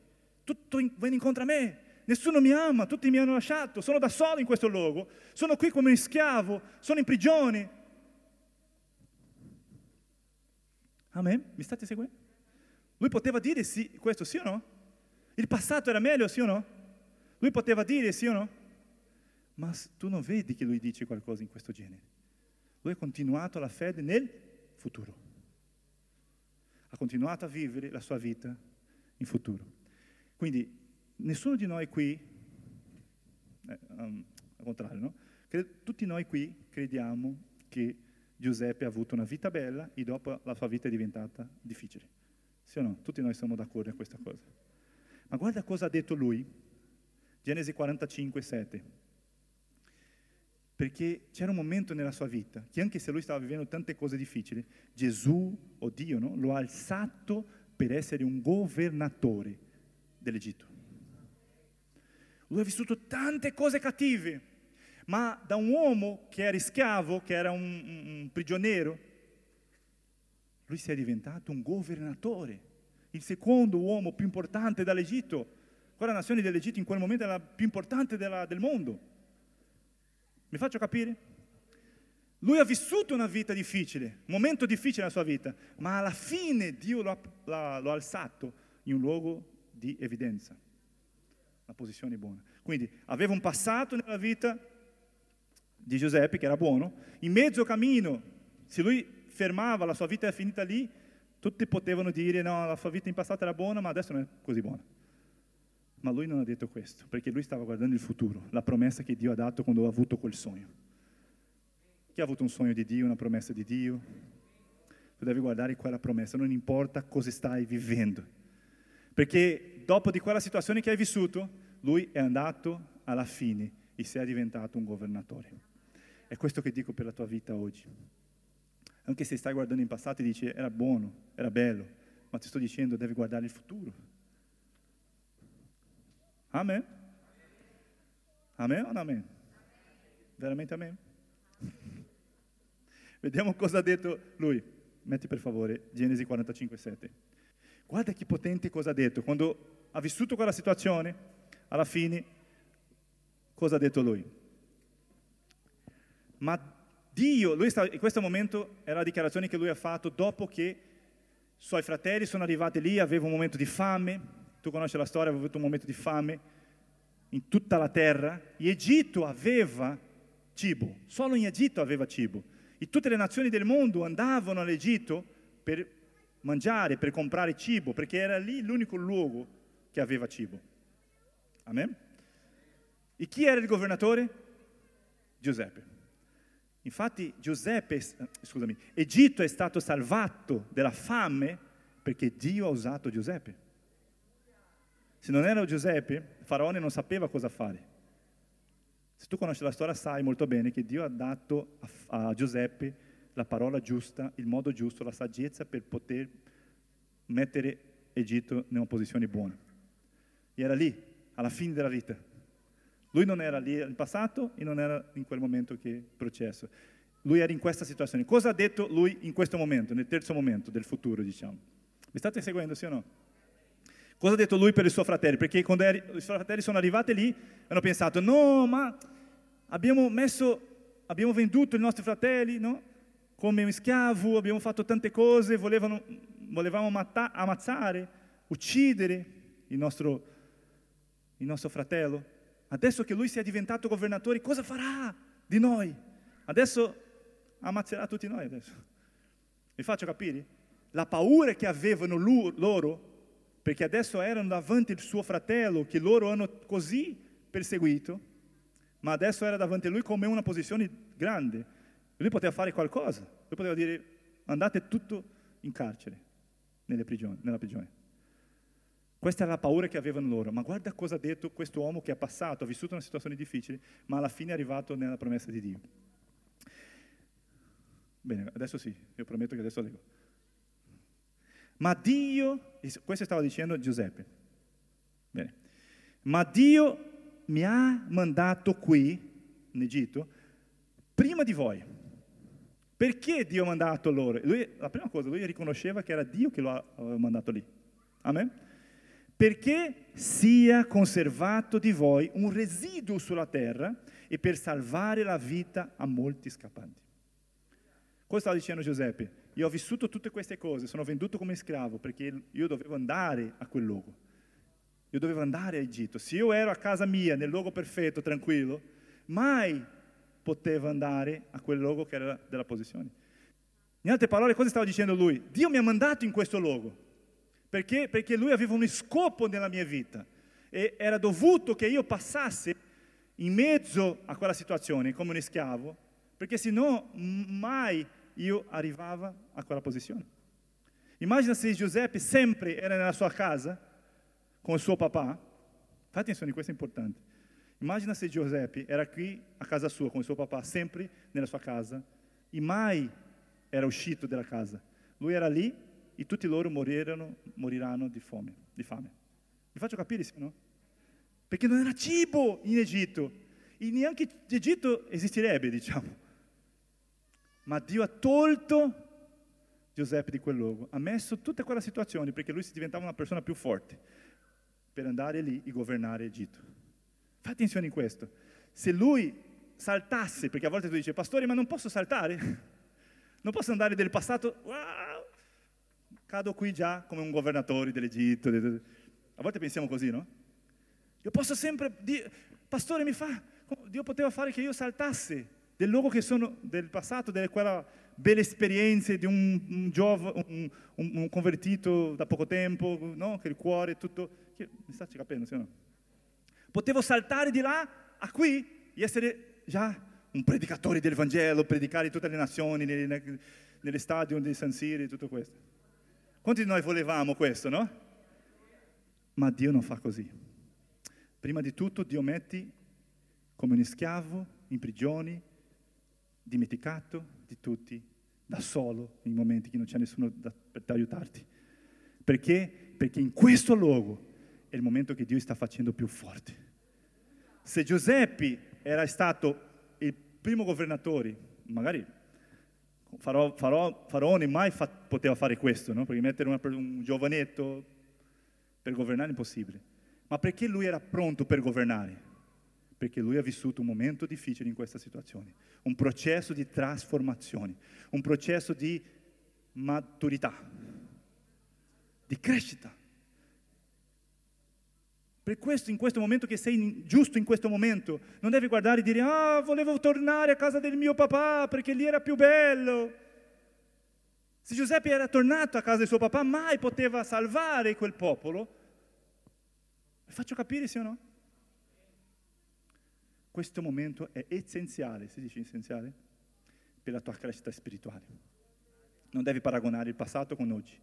Tutto in, viene incontro a me. Nessuno mi ama, tutti mi hanno lasciato. Sono da solo in questo luogo. Sono qui come un schiavo. Sono in prigione. Amen? Mi state seguendo? Lui poteva dire sì, questo sì o no? Il passato era meglio, sì o no? Lui poteva dire sì o no? Ma tu non vedi che lui dice qualcosa in questo genere. Lui ha continuato la fede nel futuro. ha continuato a vivere la sua vita in futuro. Quindi nessuno di noi qui, eh, um, al contrario, no? tutti noi qui crediamo che Giuseppe ha avuto una vita bella e dopo la sua vita è diventata difficile. Sì o no? Tutti noi siamo d'accordo in questa cosa. Ma guarda cosa ha detto lui, Genesi 45, 7. Perché c'era un momento nella sua vita che anche se lui stava vivendo tante cose difficili, Gesù, o Dio, no? lo ha alzato per essere un governatore dell'Egitto. Lui ha vissuto tante cose cattive, ma da un uomo che era schiavo, che era un, un prigioniero, lui si è diventato un governatore, il secondo uomo più importante dall'Egitto. Quella nazione dell'Egitto in quel momento era la più importante della, del mondo. Mi faccio capire? Lui ha vissuto una vita difficile, un momento difficile nella sua vita, ma alla fine Dio lo ha, lo ha alzato in un luogo di evidenza, una posizione buona. Quindi aveva un passato nella vita di Giuseppe che era buono, in mezzo cammino, se lui fermava, la sua vita è finita lì, tutti potevano dire no, la sua vita in passato era buona, ma adesso non è così buona. Ma lui non ha detto questo, perché lui stava guardando il futuro, la promessa che Dio ha dato quando ha avuto quel sogno. Chi ha avuto un sogno di Dio, una promessa di Dio? Tu devi guardare quella promessa, non importa cosa stai vivendo. Perché dopo di quella situazione che hai vissuto, lui è andato alla fine e si è diventato un governatore. È questo che dico per la tua vita oggi. Anche se stai guardando in passato e dici era buono, era bello, ma ti sto dicendo devi guardare il futuro. Amen? Amen o non amen? Veramente amen? [laughs] Vediamo cosa ha detto lui. Metti per favore Genesi 45, 7. Guarda che potente cosa ha detto. Quando ha vissuto quella situazione, alla fine, cosa ha detto lui? Ma Dio, lui sta, in questo momento è la dichiarazione che lui ha fatto dopo che i suoi fratelli sono arrivati lì, aveva un momento di fame, tu conosci la storia, aveva avuto un momento di fame in tutta la terra, e Egitto aveva cibo, solo in Egitto aveva cibo, e tutte le nazioni del mondo andavano all'Egitto per mangiare, per comprare cibo, perché era lì l'unico luogo che aveva cibo. Amen? E chi era il governatore? Giuseppe. Infatti Giuseppe, scusami, Egitto è stato salvato dalla fame perché Dio ha usato Giuseppe. Se non era Giuseppe, Faraone non sapeva cosa fare. Se tu conosci la storia sai molto bene che Dio ha dato a, a Giuseppe la parola giusta, il modo giusto, la saggezza per poter mettere Egitto in una posizione buona. E era lì, alla fine della vita. Lui non era lì nel passato e non era in quel momento che processo. Lui era in questa situazione. Cosa ha detto lui in questo momento, nel terzo momento del futuro, diciamo? Mi state seguendo, sì o no? Cosa ha detto lui per i suoi fratelli? Perché quando i suoi fratelli sono arrivati lì, hanno pensato, no, ma abbiamo messo, abbiamo venduto i nostri fratelli, no? Come un schiavo, abbiamo fatto tante cose, volevano, volevamo matta, ammazzare, uccidere il nostro, il nostro fratello. Adesso che lui sia diventato governatore, cosa farà di noi? Adesso ammazzerà tutti noi adesso. Mi faccio capire? La paura che avevano loro, perché adesso erano davanti il suo fratello, che loro hanno così perseguito, ma adesso era davanti a lui come una posizione grande. Lui poteva fare qualcosa, lui poteva dire andate tutto in carcere, prigioni, nella prigione. Questa era la paura che avevano loro, ma guarda cosa ha detto questo uomo che ha passato, ha vissuto una situazione difficile, ma alla fine è arrivato nella promessa di Dio. Bene, adesso sì, io prometto che adesso leggo. Ma Dio, questo stava dicendo Giuseppe, bene, ma Dio mi ha mandato qui, in Egitto, prima di voi. Perché Dio ha mandato loro? Lui, la prima cosa, lui riconosceva che era Dio che lo aveva mandato lì. Amen? perché sia conservato di voi un residuo sulla terra e per salvare la vita a molti scappanti. Cosa stava dicendo Giuseppe? Io ho vissuto tutte queste cose, sono venduto come schiavo perché io dovevo andare a quel luogo. Io dovevo andare a Egitto. Se io ero a casa mia, nel luogo perfetto, tranquillo, mai potevo andare a quel luogo che era della posizione. In altre parole, cosa stava dicendo lui? Dio mi ha mandato in questo luogo. Perché? Perché lui aveva uno scopo nella mia vita e era dovuto che io passassi in mezzo a quella situazione come un schiavo, perché se no mai io arrivavo a quella posizione. Immagina se Giuseppe sempre era nella sua casa con il suo papà. Fate attenzione, questo è importante. Immagina se Giuseppe era qui a casa sua con il suo papà, sempre nella sua casa, e mai era uscito dalla casa. Lui era lì e tutti loro morirono, moriranno di fame. Di fame. Vi faccio capire, sì, no? Perché non era cibo in Egitto e neanche l'Egitto esisterebbe, diciamo. Ma Dio ha tolto Giuseppe di quel luogo, ha messo tutta quella situazione perché lui si diventava una persona più forte per andare lì e governare l'Egitto. Fate attenzione in questo. Se lui saltasse, perché a volte tu dici, pastore, ma non posso saltare? [laughs] Non posso andare del passato, wow, cado qui già come un governatore dell'Egitto. A volte pensiamo così, no? Io posso sempre dire, pastore mi fa, Dio poteva fare che io saltassi del luogo che sono del passato, di quella bella esperienza di un, un, giovane, un, un, convertito da poco tempo, no? che il cuore è tutto... Mi sta capendo, sì o no? Potevo saltare di là a qui e essere già un predicatore del Vangelo, predicare in tutte le nazioni, nelle, nelle stadion di San Siro tutto questo. Quanti di noi volevamo questo, no? Ma Dio non fa così. Prima di tutto Dio metti come un schiavo in prigioni, dimenticato di tutti, da solo, in momenti che non c'è nessuno da, per aiutarti. Perché? Perché in questo luogo è il momento che Dio sta facendo più forte. Se Giuseppe era stato primo governatore, magari Farò, Farò, Faraone mai fa, poteva fare questo, no? perché mettere una, un giovanetto per governare è impossibile. Ma perché lui era pronto per governare? Perché lui ha vissuto un momento difficile in questa situazione, un processo di trasformazione, un processo di maturità, di crescita. Per questo, in questo momento che sei giusto in questo momento, non devi guardare e dire, ah, volevo tornare a casa del mio papà perché lì era più bello. Se Giuseppe era tornato a casa del suo papà, mai poteva salvare quel popolo. Mi faccio capire, sì o no? Questo momento è essenziale, si dice essenziale, per la tua crescita spirituale. Non devi paragonare il passato con oggi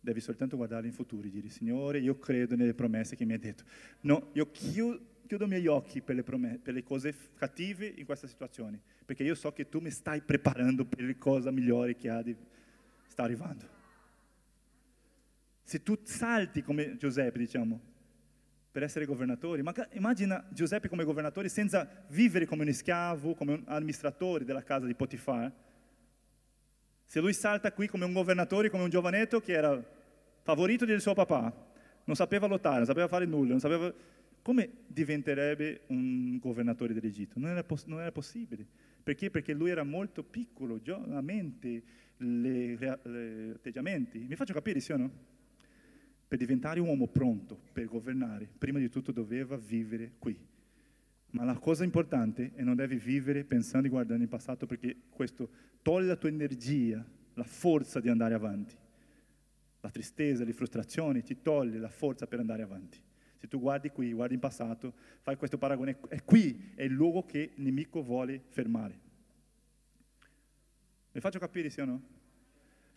devi soltanto guardare in futuro e dire, Signore, io credo nelle promesse che mi hai detto. No, io chiudo, i miei occhi per le, promesse, per le cose cattive in questa situazione, perché io so che tu mi stai preparando per le cose migliori che di, sta arrivando. Se tu salti come Giuseppe, diciamo, per essere governatore, ma immagina Giuseppe come governatore senza vivere come un schiavo, come un amministratore della casa di Potifar. Se lui salta qui come un governatore, come un giovanetto che era favorito del suo papà, non sapeva lottare, non sapeva fare nulla, sapeva... come diventerebbe un governatore dell'Egitto? Non era, poss- non era possibile. Perché? Perché lui era molto piccolo, la mente, gli atteggiamenti. Mi faccio capire, sì o no? Per diventare un uomo pronto per governare, prima di tutto doveva vivere qui. Ma la cosa importante è non devi vivere pensando e guardando il passato perché questo toglie la tua energia, la forza di andare avanti la tristezza, le frustrazioni, ti toglie la forza per andare avanti. Se tu guardi qui, guardi in passato, fai questo paragone, è qui, è il luogo che il nemico vuole fermare. Mi faccio capire sì o no?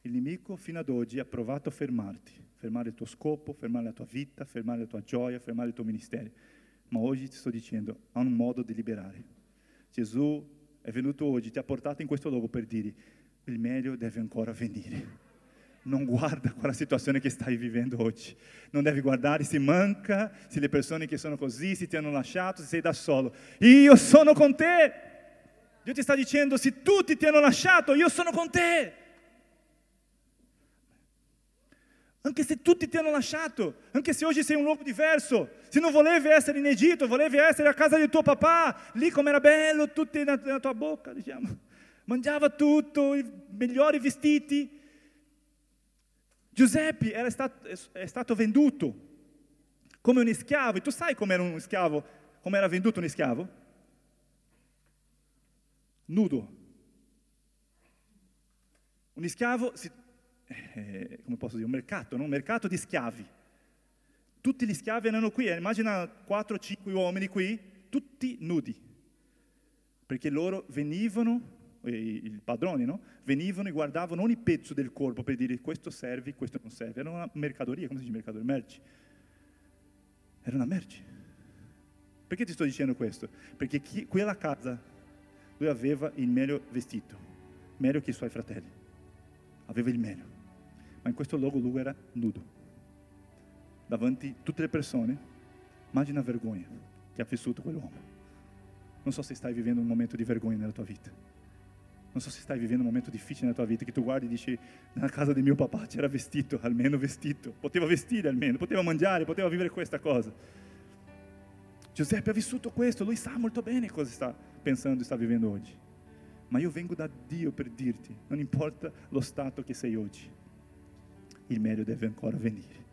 Il nemico fino ad oggi ha provato a fermarti, fermare il tuo scopo, fermare la tua vita, fermare la tua gioia, fermare il tuo ministero. Ma oggi ti sto dicendo, ha un modo di liberare. Gesù è venuto oggi, ti ha portato in questo luogo per dire, il meglio deve ancora venire non guarda quella situazione che stai vivendo oggi. Non devi guardare se manca, se le persone che sono così, se ti hanno lasciato, se sei da solo. Io sono con te. Dio ti sta dicendo, se tutti ti hanno lasciato, io sono con te. Anche se tutti ti hanno lasciato, anche se oggi sei un uomo diverso, se non volevi essere in Egitto, volevi essere a casa del tuo papà, lì come era bello, tutti nella tua bocca, diciamo. Mangiava tutto, i migliori vestiti, Giuseppe era stato, è stato venduto come un schiavo. E tu sai come era un schiavo, come era venduto un schiavo? Nudo. Un schiavo, eh, come posso dire, un mercato, no? un mercato di schiavi. Tutti gli schiavi erano qui, immagina 4-5 uomini qui, tutti nudi, perché loro venivano, i padroni, no? venivano e guardavano ogni pezzo del corpo per dire questo serve, questo non serve. Era una mercadoria, come si dice mercadoria? Merci. Era una merce. Perché ti sto dicendo questo? Perché chi, quella casa lui aveva il meglio vestito, meglio che i suoi fratelli. Aveva il meglio. Ma in questo luogo lui era nudo. Davanti a tutte le persone, immagina la vergogna che ha vissuto quell'uomo. Non so se stai vivendo un momento di vergogna nella tua vita. Non so se stai vivendo un momento difficile nella tua vita, che tu guardi e dici, nella casa di mio papà c'era vestito, almeno vestito, poteva vestire almeno, poteva mangiare, poteva vivere questa cosa. Giuseppe ha vissuto questo, lui sa molto bene cosa sta pensando e sta vivendo oggi. Ma io vengo da Dio per dirti, non importa lo stato che sei oggi, il meglio deve ancora venire.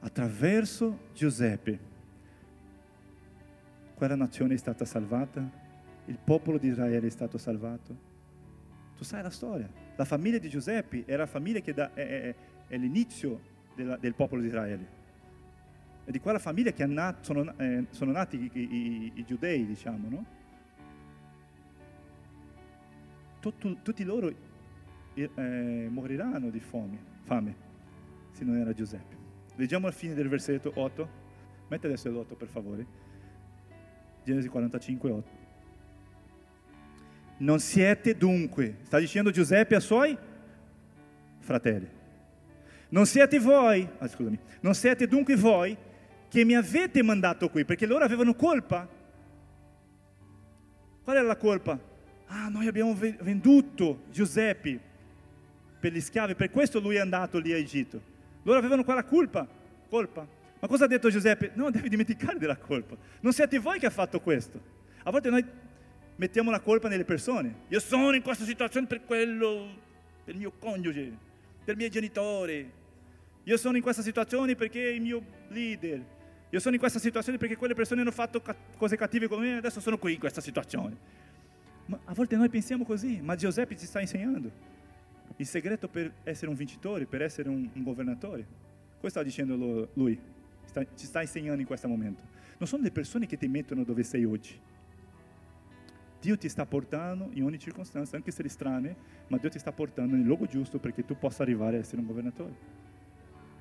Attraverso Giuseppe, quella nazione è stata salvata il popolo di Israele è stato salvato. Tu sai la storia. La famiglia di Giuseppe era la famiglia che da, è, è, è l'inizio della, del popolo di Israele. È di quella famiglia che nato, sono, eh, sono, nati i, i, i, giudei, diciamo, no? Tutto, tutti loro eh, moriranno di fame, fame se non era Giuseppe. Leggiamo la fine del versetto 8. Metti adesso l'8 per favore. Genesi 45, 8. Non siete dunque, sta dicendo Giuseppe ai suoi fratelli, non siete voi, ah, scusami, non siete dunque voi che mi avete mandato qui, perché loro avevano colpa. Qual era la colpa? Ah, noi abbiamo venduto Giuseppe per gli schiavi, per questo lui è andato lì a Egitto. Loro avevano quella colpa, colpa. Ma cosa ha detto Giuseppe? No, devi dimenticare della colpa. Non siete voi che ha fatto questo. A volte noi mettiamo la colpa nelle persone. Io sono in questa situazione per quello, per il mio coniuge, per i miei genitori. Io sono in questa situazione perché il mio leader. Io sono in questa situazione perché quelle persone hanno fatto cose cattive con me e adesso sono qui in questa situazione. Ma a volte noi pensiamo così, ma Giuseppe ci sta insegnando. Il segreto per essere un vincitore, per essere un, un governatore. Questo sta dicendo lui, sta, ci sta insegnando in questo momento. Non sono le persone che ti mettono dove sei oggi Dio ti sta portando in ogni circostanza, anche se strane, ma Dio ti sta portando nel luogo giusto perché tu possa arrivare a essere un governatore.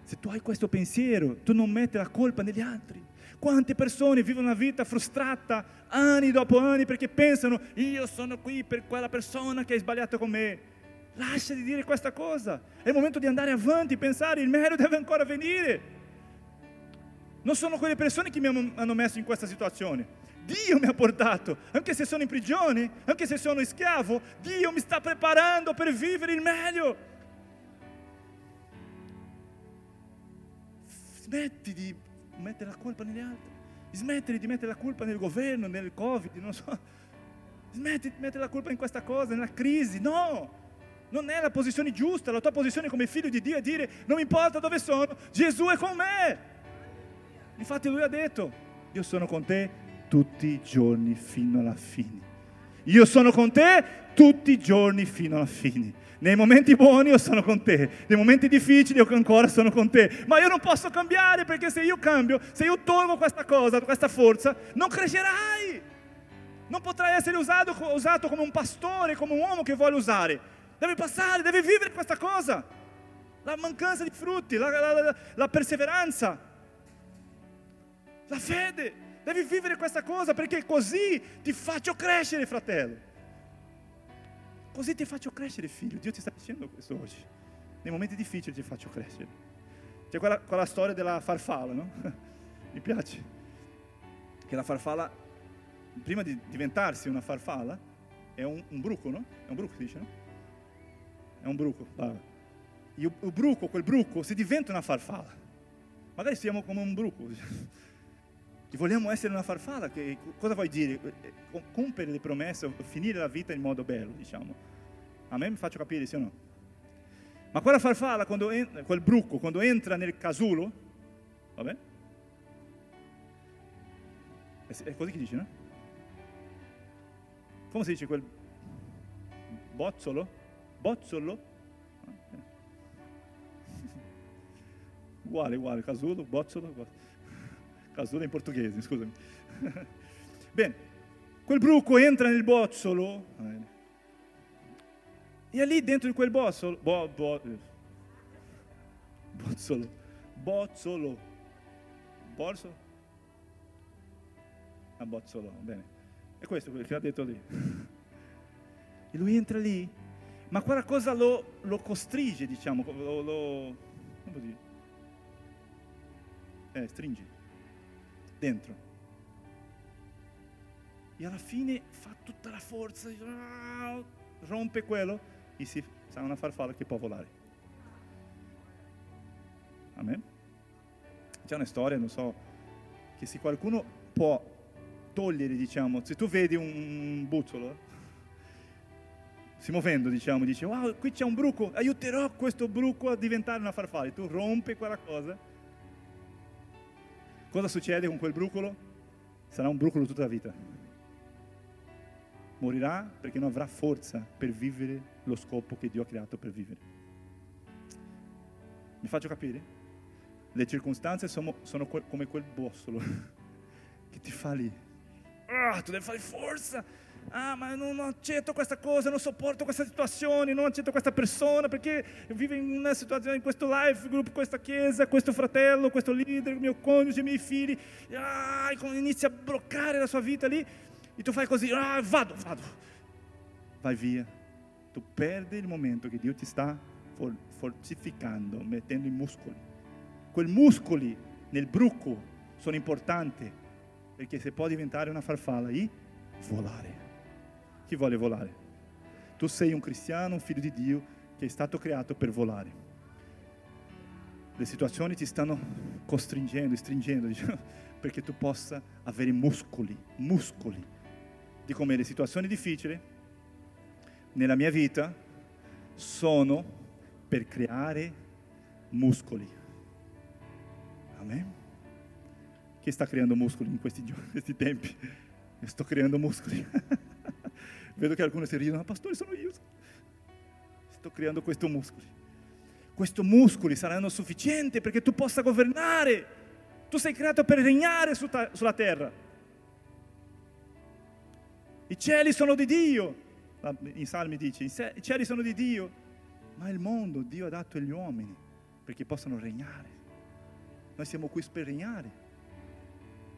Se tu hai questo pensiero, tu non metti la colpa negli altri. Quante persone vivono una vita frustrata anni dopo anni perché pensano io sono qui per quella persona che ha sbagliato con me. Lascia di dire questa cosa. È il momento di andare avanti, pensare il merito deve ancora venire. Non sono quelle persone che mi hanno messo in questa situazione. Dio mi ha portato, anche se sono in prigione, anche se sono schiavo, Dio mi sta preparando per vivere il meglio. Smetti di mettere la colpa negli altri, smetti di mettere la colpa nel governo, nel Covid, non so. Smetti di mettere la colpa in questa cosa, nella crisi, no! Non è la posizione giusta, la tua posizione come figlio di Dio è dire non mi importa dove sono, Gesù è con me. Infatti lui ha detto, io sono con te tutti i giorni fino alla fine. Io sono con te tutti i giorni fino alla fine. Nei momenti buoni io sono con te, nei momenti difficili io ancora sono con te, ma io non posso cambiare perché se io cambio, se io tolgo questa cosa, questa forza, non crescerai. Non potrai essere usato, usato come un pastore, come un uomo che vuole usare. Devi passare, devi vivere questa cosa. La mancanza di frutti, la, la, la, la perseveranza, la fede. Devi vivere questa cosa perché così ti faccio crescere, fratello. Così ti faccio crescere, figlio. Dio ti sta dicendo questo oggi. Nei momenti difficili ti faccio crescere. C'è quella, quella storia della farfalla, no? [laughs] Mi piace. Che la farfalla, prima di diventarsi una farfalla, è un, un bruco, no? È un bruco, si dice, no? È un bruco, brava. E il bruco, quel bruco, si diventa una farfalla. Magari siamo come un bruco che vogliamo essere una farfalla, che, cosa vuoi dire? Eh, compiere le promesse, finire la vita in modo bello, diciamo. A me mi faccio capire, sì o no? Ma quella farfalla, quando en- quel bruco, quando entra nel casulo, vabbè? È, è così che dice, no? Come si dice quel bozzolo? Bozzolo, uguale, uguale, casulo, bozzolo, casulo in portoghese, scusami. [laughs] Bene, quel bruco entra nel bozzolo, e lì dentro di quel bozzolo, bo, bo, bozzolo, bozzolo, bozzolo, ah, bozzolo, bene, è questo quello che ha detto lì. [laughs] E lui entra lì, ma quella cosa lo, lo costringe, diciamo, lo, lo come dire? Eh, stringe dentro. E alla fine fa tutta la forza, rompe quello e si sa una farfalla che può volare. Amen? C'è una storia, non so, che se qualcuno può togliere, diciamo, se tu vedi un buzzolo, si muovendo, diciamo, dice, wow, qui c'è un bruco, aiuterò questo bruco a diventare una farfalla. Tu rompi quella cosa. Cosa succede con quel brucolo? Sarà un brucolo tutta la vita. Morirà perché non avrà forza per vivere lo scopo che Dio ha creato per vivere. Mi faccio capire? Le circostanze sono, sono come quel bossolo [laughs] che ti fa lì ah, tu devi fare forza. Ah, ma non accetto questa cosa, non sopporto questa situazione, non accetto questa persona perché vivo in una situazione, in questo life group, questa chiesa, questo fratello, questo leader, mio coniuge, i miei figli. Ah, inizia a bloccare la sua vita lì e tu fai così, ah, vado, vado. Vai via. Tu perdi il momento che Dio ti sta fortificando, mettendo i muscoli. Quei muscoli nel bruco sono importanti perché se può diventare una farfalla e volare. Chi vuole volare? Tu sei un cristiano, un figlio di Dio che è stato creato per volare. Le situazioni ti stanno costringendo, stringendo, [laughs] diciamo, perché tu possa avere muscoli, muscoli. Di come le situazioni difficili nella mia vita sono per creare muscoli. Amen. Chi sta creando muscoli in questi, giorni, in [laughs] questi tempi? Io sto creando muscoli. [laughs] Vedo che alcuni si ridono, pastore sono io. Sto creando questi muscoli. Questi muscoli saranno sufficienti perché tu possa governare. Tu sei creato per regnare su ta- sulla terra. I cieli sono di Dio. In Salmi dice, i cieli sono di Dio, ma il mondo Dio ha dato agli uomini perché possano regnare. Noi siamo qui per regnare.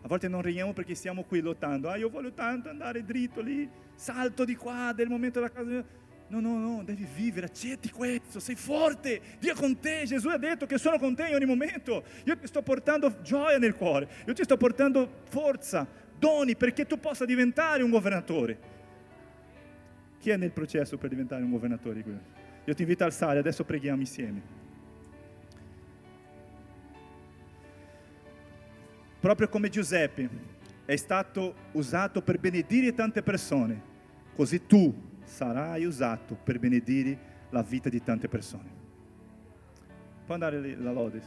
A volte non regniamo perché stiamo qui lottando. Ah, io voglio tanto andare dritto lì, salto di qua, del momento della casa. No, no, no, devi vivere, accetti questo, sei forte, Dio è con te, Gesù ha detto che sono con te in ogni momento, io ti sto portando gioia nel cuore, io ti sto portando forza, doni perché tu possa diventare un governatore. Chi è nel processo per diventare un governatore? Io ti invito a alzare, adesso preghiamo insieme. proprio come Giuseppe è stato usato per benedire tante persone, così tu sarai usato per benedire la vita di tante persone. Può andare la lode?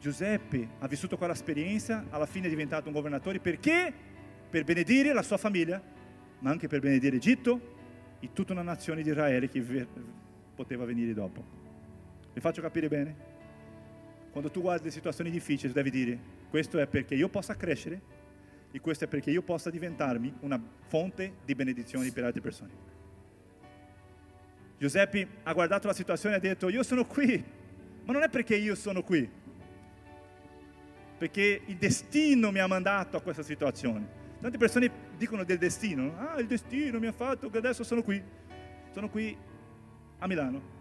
Giuseppe ha vissuto quell'esperienza, alla fine è diventato un governatore perché? Per benedire la sua famiglia, ma anche per benedire Egitto e tutta una nazione di Israele che poteva venire dopo. Vi faccio capire bene? Quando tu guardi le situazioni difficili, devi dire, questo è perché io possa crescere e questo è perché io possa diventarmi una fonte di benedizioni per altre persone. Giuseppe ha guardato la situazione e ha detto, io sono qui, ma non è perché io sono qui, perché il destino mi ha mandato a questa situazione. Tante persone dicono del destino, ah il destino mi ha fatto che adesso sono qui, sono qui a Milano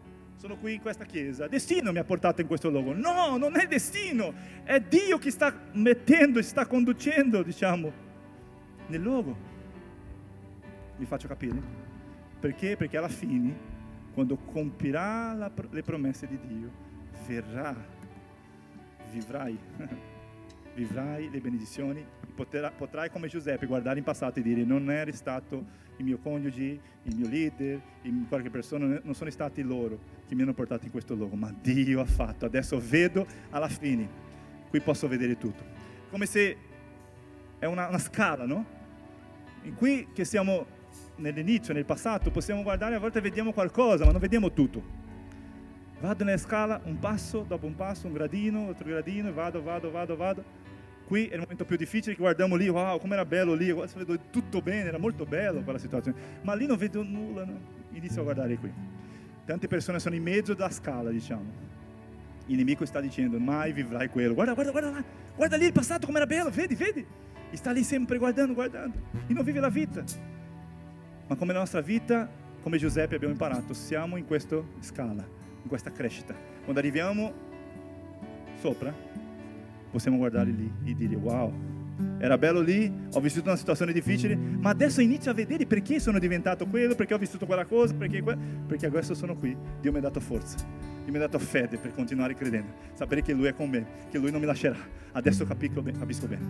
sono qui in questa chiesa, destino mi ha portato in questo luogo. No, non è destino, è Dio che sta mettendo e sta conducendo, diciamo, nel luogo. Mi faccio capire? Perché? Perché alla fine, quando compirà la, le promesse di Dio, verrà, vivrai, [laughs] vivrai le benedizioni, potrai come Giuseppe guardare in passato e dire non è stato il mio coniuge, il mio leader, qualche persona, non sono stati loro che mi hanno portato in questo luogo, ma Dio ha fatto. Adesso vedo alla fine, qui posso vedere tutto. Come se è una, una scala, no? In qui che stiamo nell'inizio, nel passato, possiamo guardare, a volte vediamo qualcosa, ma non vediamo tutto. Vado nella scala, un passo, dopo un passo, un gradino, altro gradino, vado, vado, vado, vado. Qui è il momento più difficile guardiamo lì, wow, come era bello lì, tutto bene, era molto bello quella situazione. Ma lì non vedo nulla, no? inizio a guardare qui. Tante persone sono in mezzo della scala, diciamo. Il nemico sta dicendo, mai vivrai quello. Guarda, guarda, guarda là, guarda lì il passato come era bello, vedi, vedi. E sta lì sempre guardando, guardando. E non vive la vita. Ma come la nostra vita, come Giuseppe abbiamo imparato, siamo in questa scala, in questa crescita. Quando arriviamo sopra, possiamo guardare lì e dire, wow, era bello lì, ho vissuto una situazione difficile, ma adesso inizio a vedere perché sono diventato quello, perché ho vissuto quella cosa, perché, que- perché adesso sono qui. Dio mi ha dato forza, Dio mi ha dato fede per continuare credendo, sapere che Lui è con me, che Lui non mi lascerà. Adesso capisco, bene, capisco bene.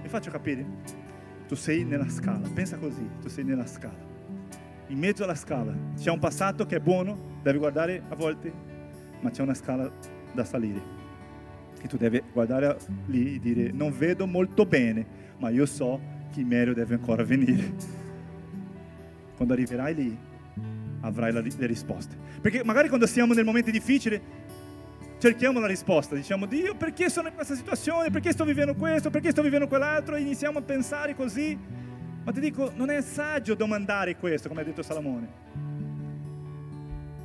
Mi faccio capire? Tu sei nella scala, pensa così, tu sei nella scala. In mezzo alla scala c'è un passato che è buono, devi guardare a volte, ma c'è una scala da salire e tu devi guardare lì e dire non vedo molto bene, ma io so che il meglio deve ancora venire. Quando arriverai lì avrai la, le risposte. Perché magari quando siamo nel momento difficile cerchiamo la risposta, diciamo Dio perché sono in questa situazione, perché sto vivendo questo, perché sto vivendo quell'altro e iniziamo a pensare così. Ma ti dico, non è saggio domandare questo, come ha detto Salomone.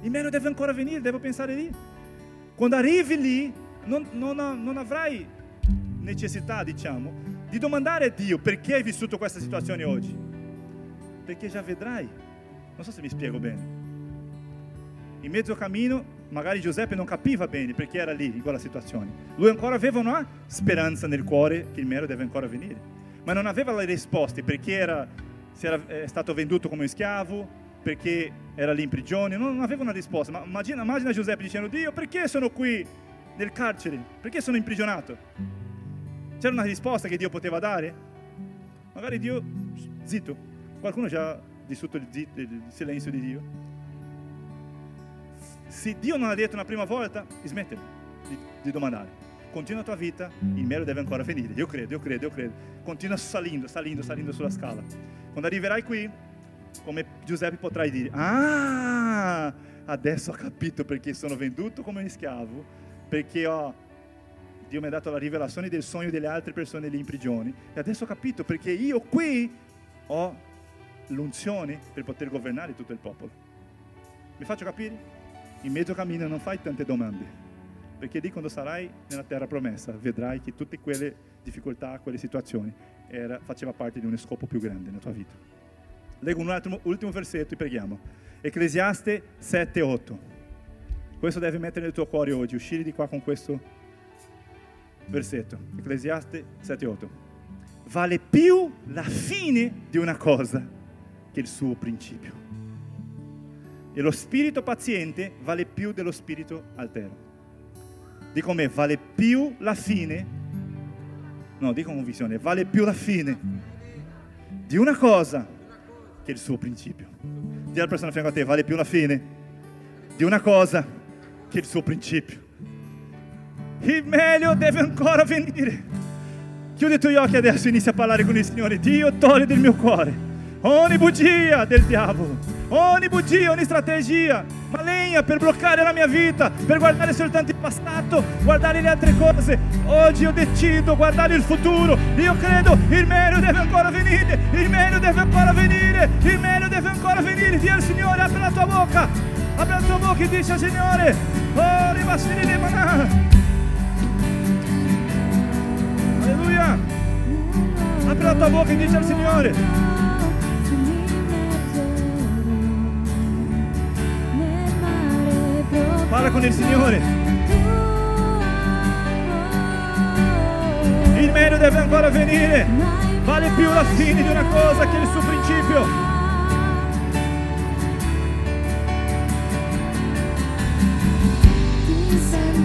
Il meglio deve ancora venire, devo pensare lì. Quando arrivi lì, non, non, non avrai necessità, diciamo, di domandare a Dio perché hai vissuto questa situazione oggi. Perché già vedrai. Non so se mi spiego bene. In mezzo cammino, magari Giuseppe non capiva bene perché era lì in quella situazione. Lui ancora aveva una speranza nel cuore che il mero deve ancora venire, ma non aveva le risposte perché era, era è stato venduto come schiavo, perché era lì in prigione, non aveva una risposta. Ma immagina, immagina Giuseppe dicendo, Dio perché sono qui? Nel carcere? Perché sono imprigionato? C'era una risposta che Dio poteva dare? Magari Dio, zitto, qualcuno già ha vissuto il, zitto, il silenzio di Dio. Se Dio non ha detto una prima volta, smetti di, di domandare. Continua la tua vita, il meglio deve ancora venire. Io credo, io credo, io credo. Continua salendo, salendo, salendo sulla scala. Quando arriverai qui, come Giuseppe potrai dire, ah, adesso ho capito perché sono venduto come un schiavo perché ho, Dio mi ha dato la rivelazione del sogno delle altre persone lì in prigione e adesso ho capito perché io qui ho l'unzione per poter governare tutto il popolo. Mi faccio capire? In mezzo cammino non fai tante domande, perché lì quando sarai nella terra promessa vedrai che tutte quelle difficoltà, quelle situazioni era, faceva parte di uno scopo più grande nella tua vita. Leggo un altro, ultimo versetto e preghiamo. Ecclesiaste 7, 8. Questo devi mettere nel tuo cuore oggi, uscire di qua con questo versetto. Ecclesiaste 7:8. Vale più la fine di una cosa che il suo principio. E lo spirito paziente vale più dello spirito altero. Dico me, vale più la fine, no, dico con visione, vale più la fine di una cosa che il suo principio. Di alla persona fianco a te, vale più la fine di una cosa il suo principio. Il meglio deve ancora venire. Chiudi i tuoi occhi adesso e inizia a parlare con il Signore. Dio, togli del mio cuore ogni bugia del diavolo, ogni bugia, ogni strategia maligna per bloccare la mia vita, per guardare soltanto il passato, guardare le altre cose. Oggi io decido guardare il futuro. Io credo il meglio deve ancora venire, il meglio deve ancora venire, il meglio deve ancora venire. Dio al Signore, apri la tua bocca, apri la tua bocca e dice Signore, Oh, ribassini di manà. Alleluia. Apri la tua bocca e dice al Signore. Parla con il Signore. Il meglio deve ancora venire. Vale più la fine di una cosa che il suo principio.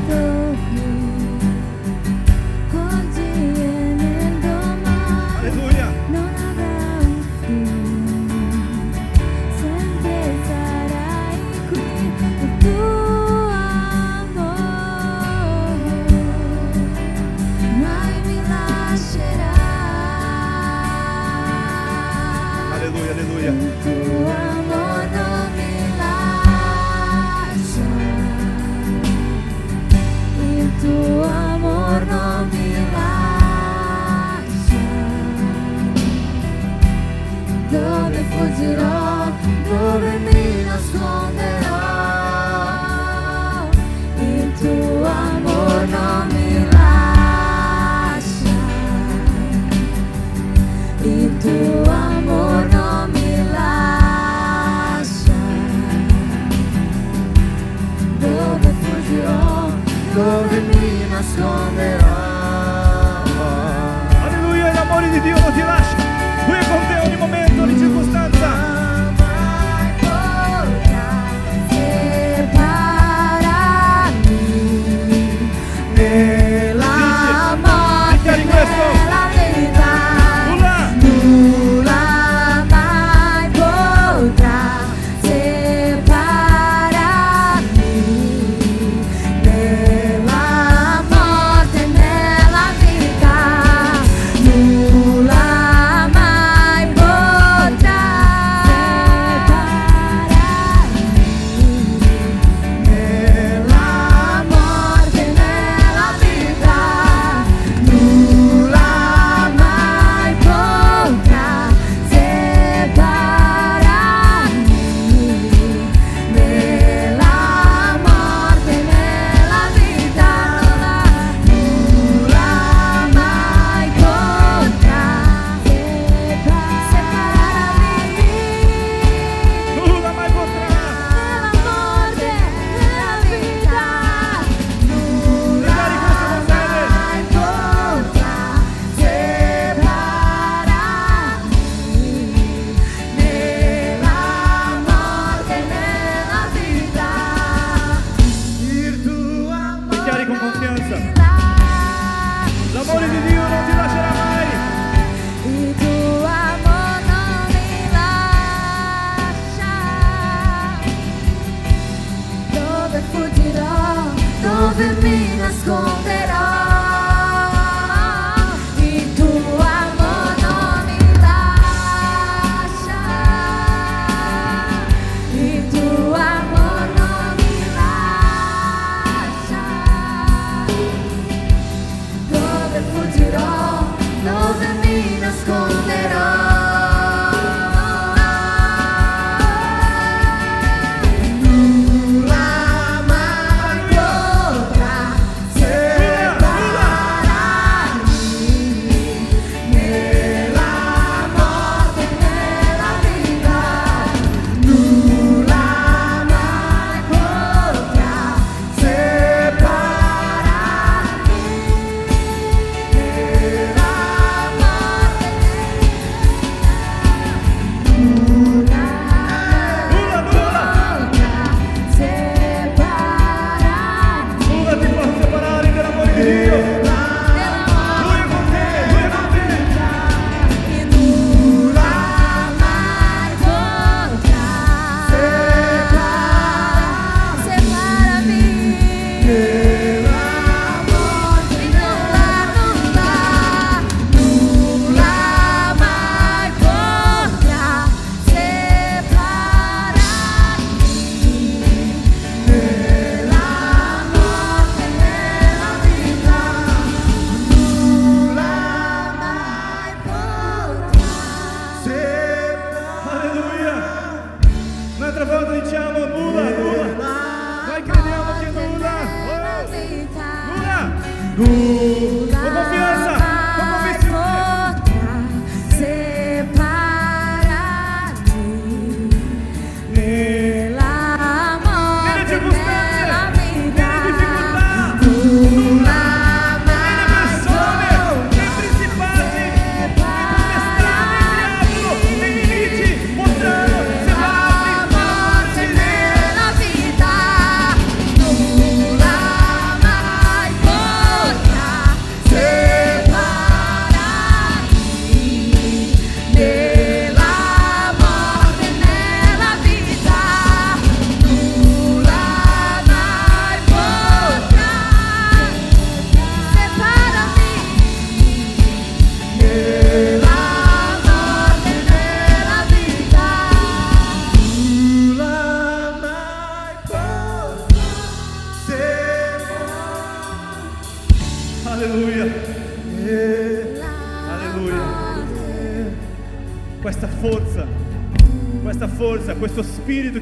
go.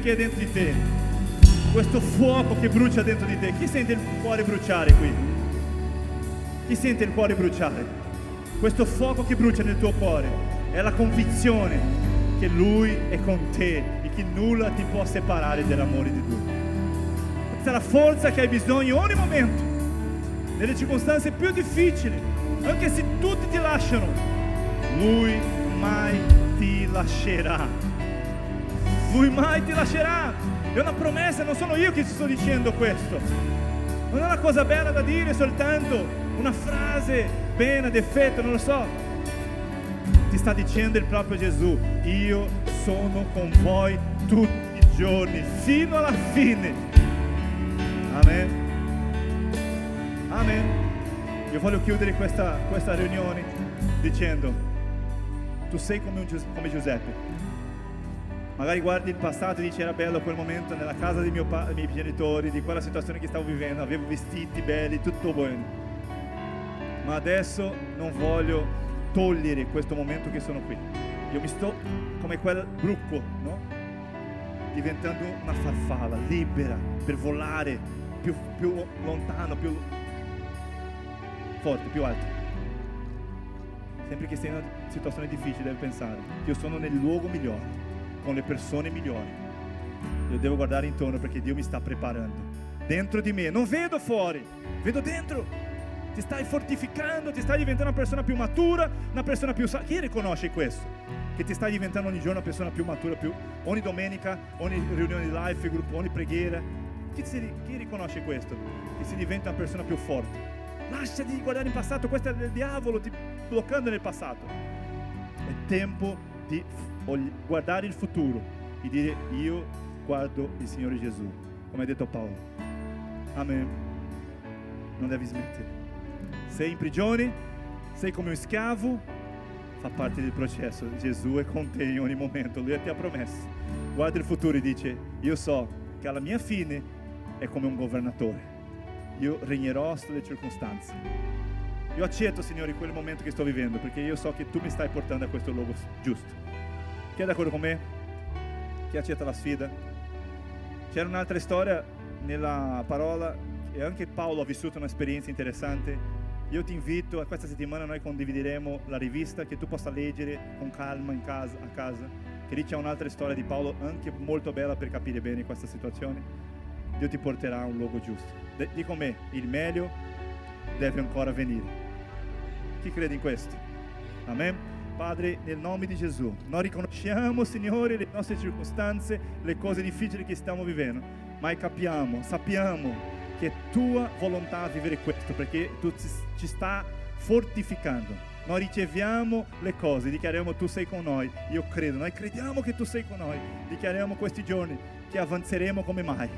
Che è dentro di te, questo fuoco che brucia dentro di te. Chi sente il cuore bruciare qui? Chi sente il cuore bruciare? Questo fuoco che brucia nel tuo cuore è la convinzione che Lui è con te e che nulla ti può separare dall'amore di Lui. Questa è la forza che hai bisogno in ogni momento, nelle circostanze più difficili, anche se tutti ti lasciano, Lui mai ti lascerà. Lui mai ti lascerà. È una promessa, non sono io che ti sto dicendo questo. Non è una cosa bella da dire soltanto, una frase bene, d'effetto, non lo so. Ti sta dicendo il proprio Gesù, io sono con voi tutti i giorni, fino alla fine. Amen. Amen. Io voglio chiudere questa, questa riunione dicendo, tu sei come, un come Giuseppe. Magari guardi il passato e dici era bello quel momento nella casa dei, pa- dei miei genitori, di quella situazione che stavo vivendo, avevo vestiti belli, tutto buono. Ma adesso non voglio togliere questo momento che sono qui. Io mi sto come quel bruco, no? Diventando una farfalla libera per volare più, più lontano, più forte, più alto. Sempre che sei in una situazione difficile devi pensare, io sono nel luogo migliore, con le persone migliori. Io devo guardare intorno perché Dio mi sta preparando. Dentro di me, non vedo fuori, vedo dentro. Ti stai fortificando, ti stai diventando una persona più matura, una persona più sa- Chi riconosce questo? Che ti stai diventando ogni giorno una persona più matura, più... ogni domenica, ogni riunione di life, gruppo, ogni preghiera. Chi, si- chi riconosce questo? Che si diventa una persona più forte. Lascia di guardare in passato, questo è il diavolo ti bloccando nel passato. È tempo di guardare il futuro e dire io guardo il Signore Gesù, come ha detto Paolo. Amen. Non devi smettere. Sei in prigione, sei come un schiavo, fa parte del processo. Gesù è con te in ogni momento, Lui ti ha promesso. Guarda il futuro e dice, io so che alla mia fine è come un governatore. Io regnerò sulle circostanze. Io accetto, Signore, quel momento che sto vivendo, perché io so che tu mi stai portando a questo luogo giusto. Chi è d'accordo con me? Chi accetta la sfida? C'era un'altra storia nella parola e anche Paolo ha vissuto un'esperienza interessante. Io ti invito, a questa settimana noi condivideremo la rivista che tu possa leggere con calma casa, a casa, che lì c'è un'altra storia di Paolo anche molto bella per capire bene questa situazione. Dio ti porterà a un luogo giusto. De- Di con me, il meglio deve ancora venire. Chi crede in questo? Amen. Padre, nel nome di Gesù, noi riconosciamo, Signore, le nostre circostanze, le cose difficili che stiamo vivendo, ma capiamo, sappiamo che è tua volontà vivere questo, perché tu ci, sta fortificando. Noi riceviamo le cose, dichiariamo tu sei con noi, io credo, noi crediamo che tu sei con noi, dichiariamo questi giorni che avanzeremo come mai,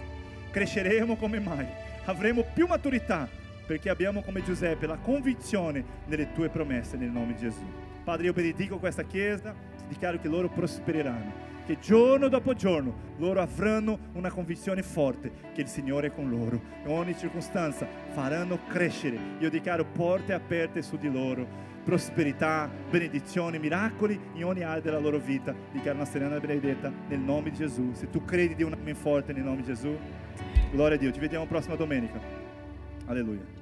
cresceremo come mai, avremo più maturità perché abbiamo come Giuseppe la convinzione nelle tue promesse nel nome di Gesù. Padre, io benedico questa chiesa, dichiaro che loro prospereranno, che giorno dopo giorno loro avranno una convinzione forte che il Signore è con loro. In ogni circostanza faranno crescere. Io dichiaro porte aperte su di loro, prosperità, benedizioni, miracoli in ogni area della loro vita. Dichiaro una serena benedetta nel nome di Gesù. Se tu credi di un amen forte nel nome di Gesù, gloria a Dio. Ci vediamo prossima domenica. Alleluia.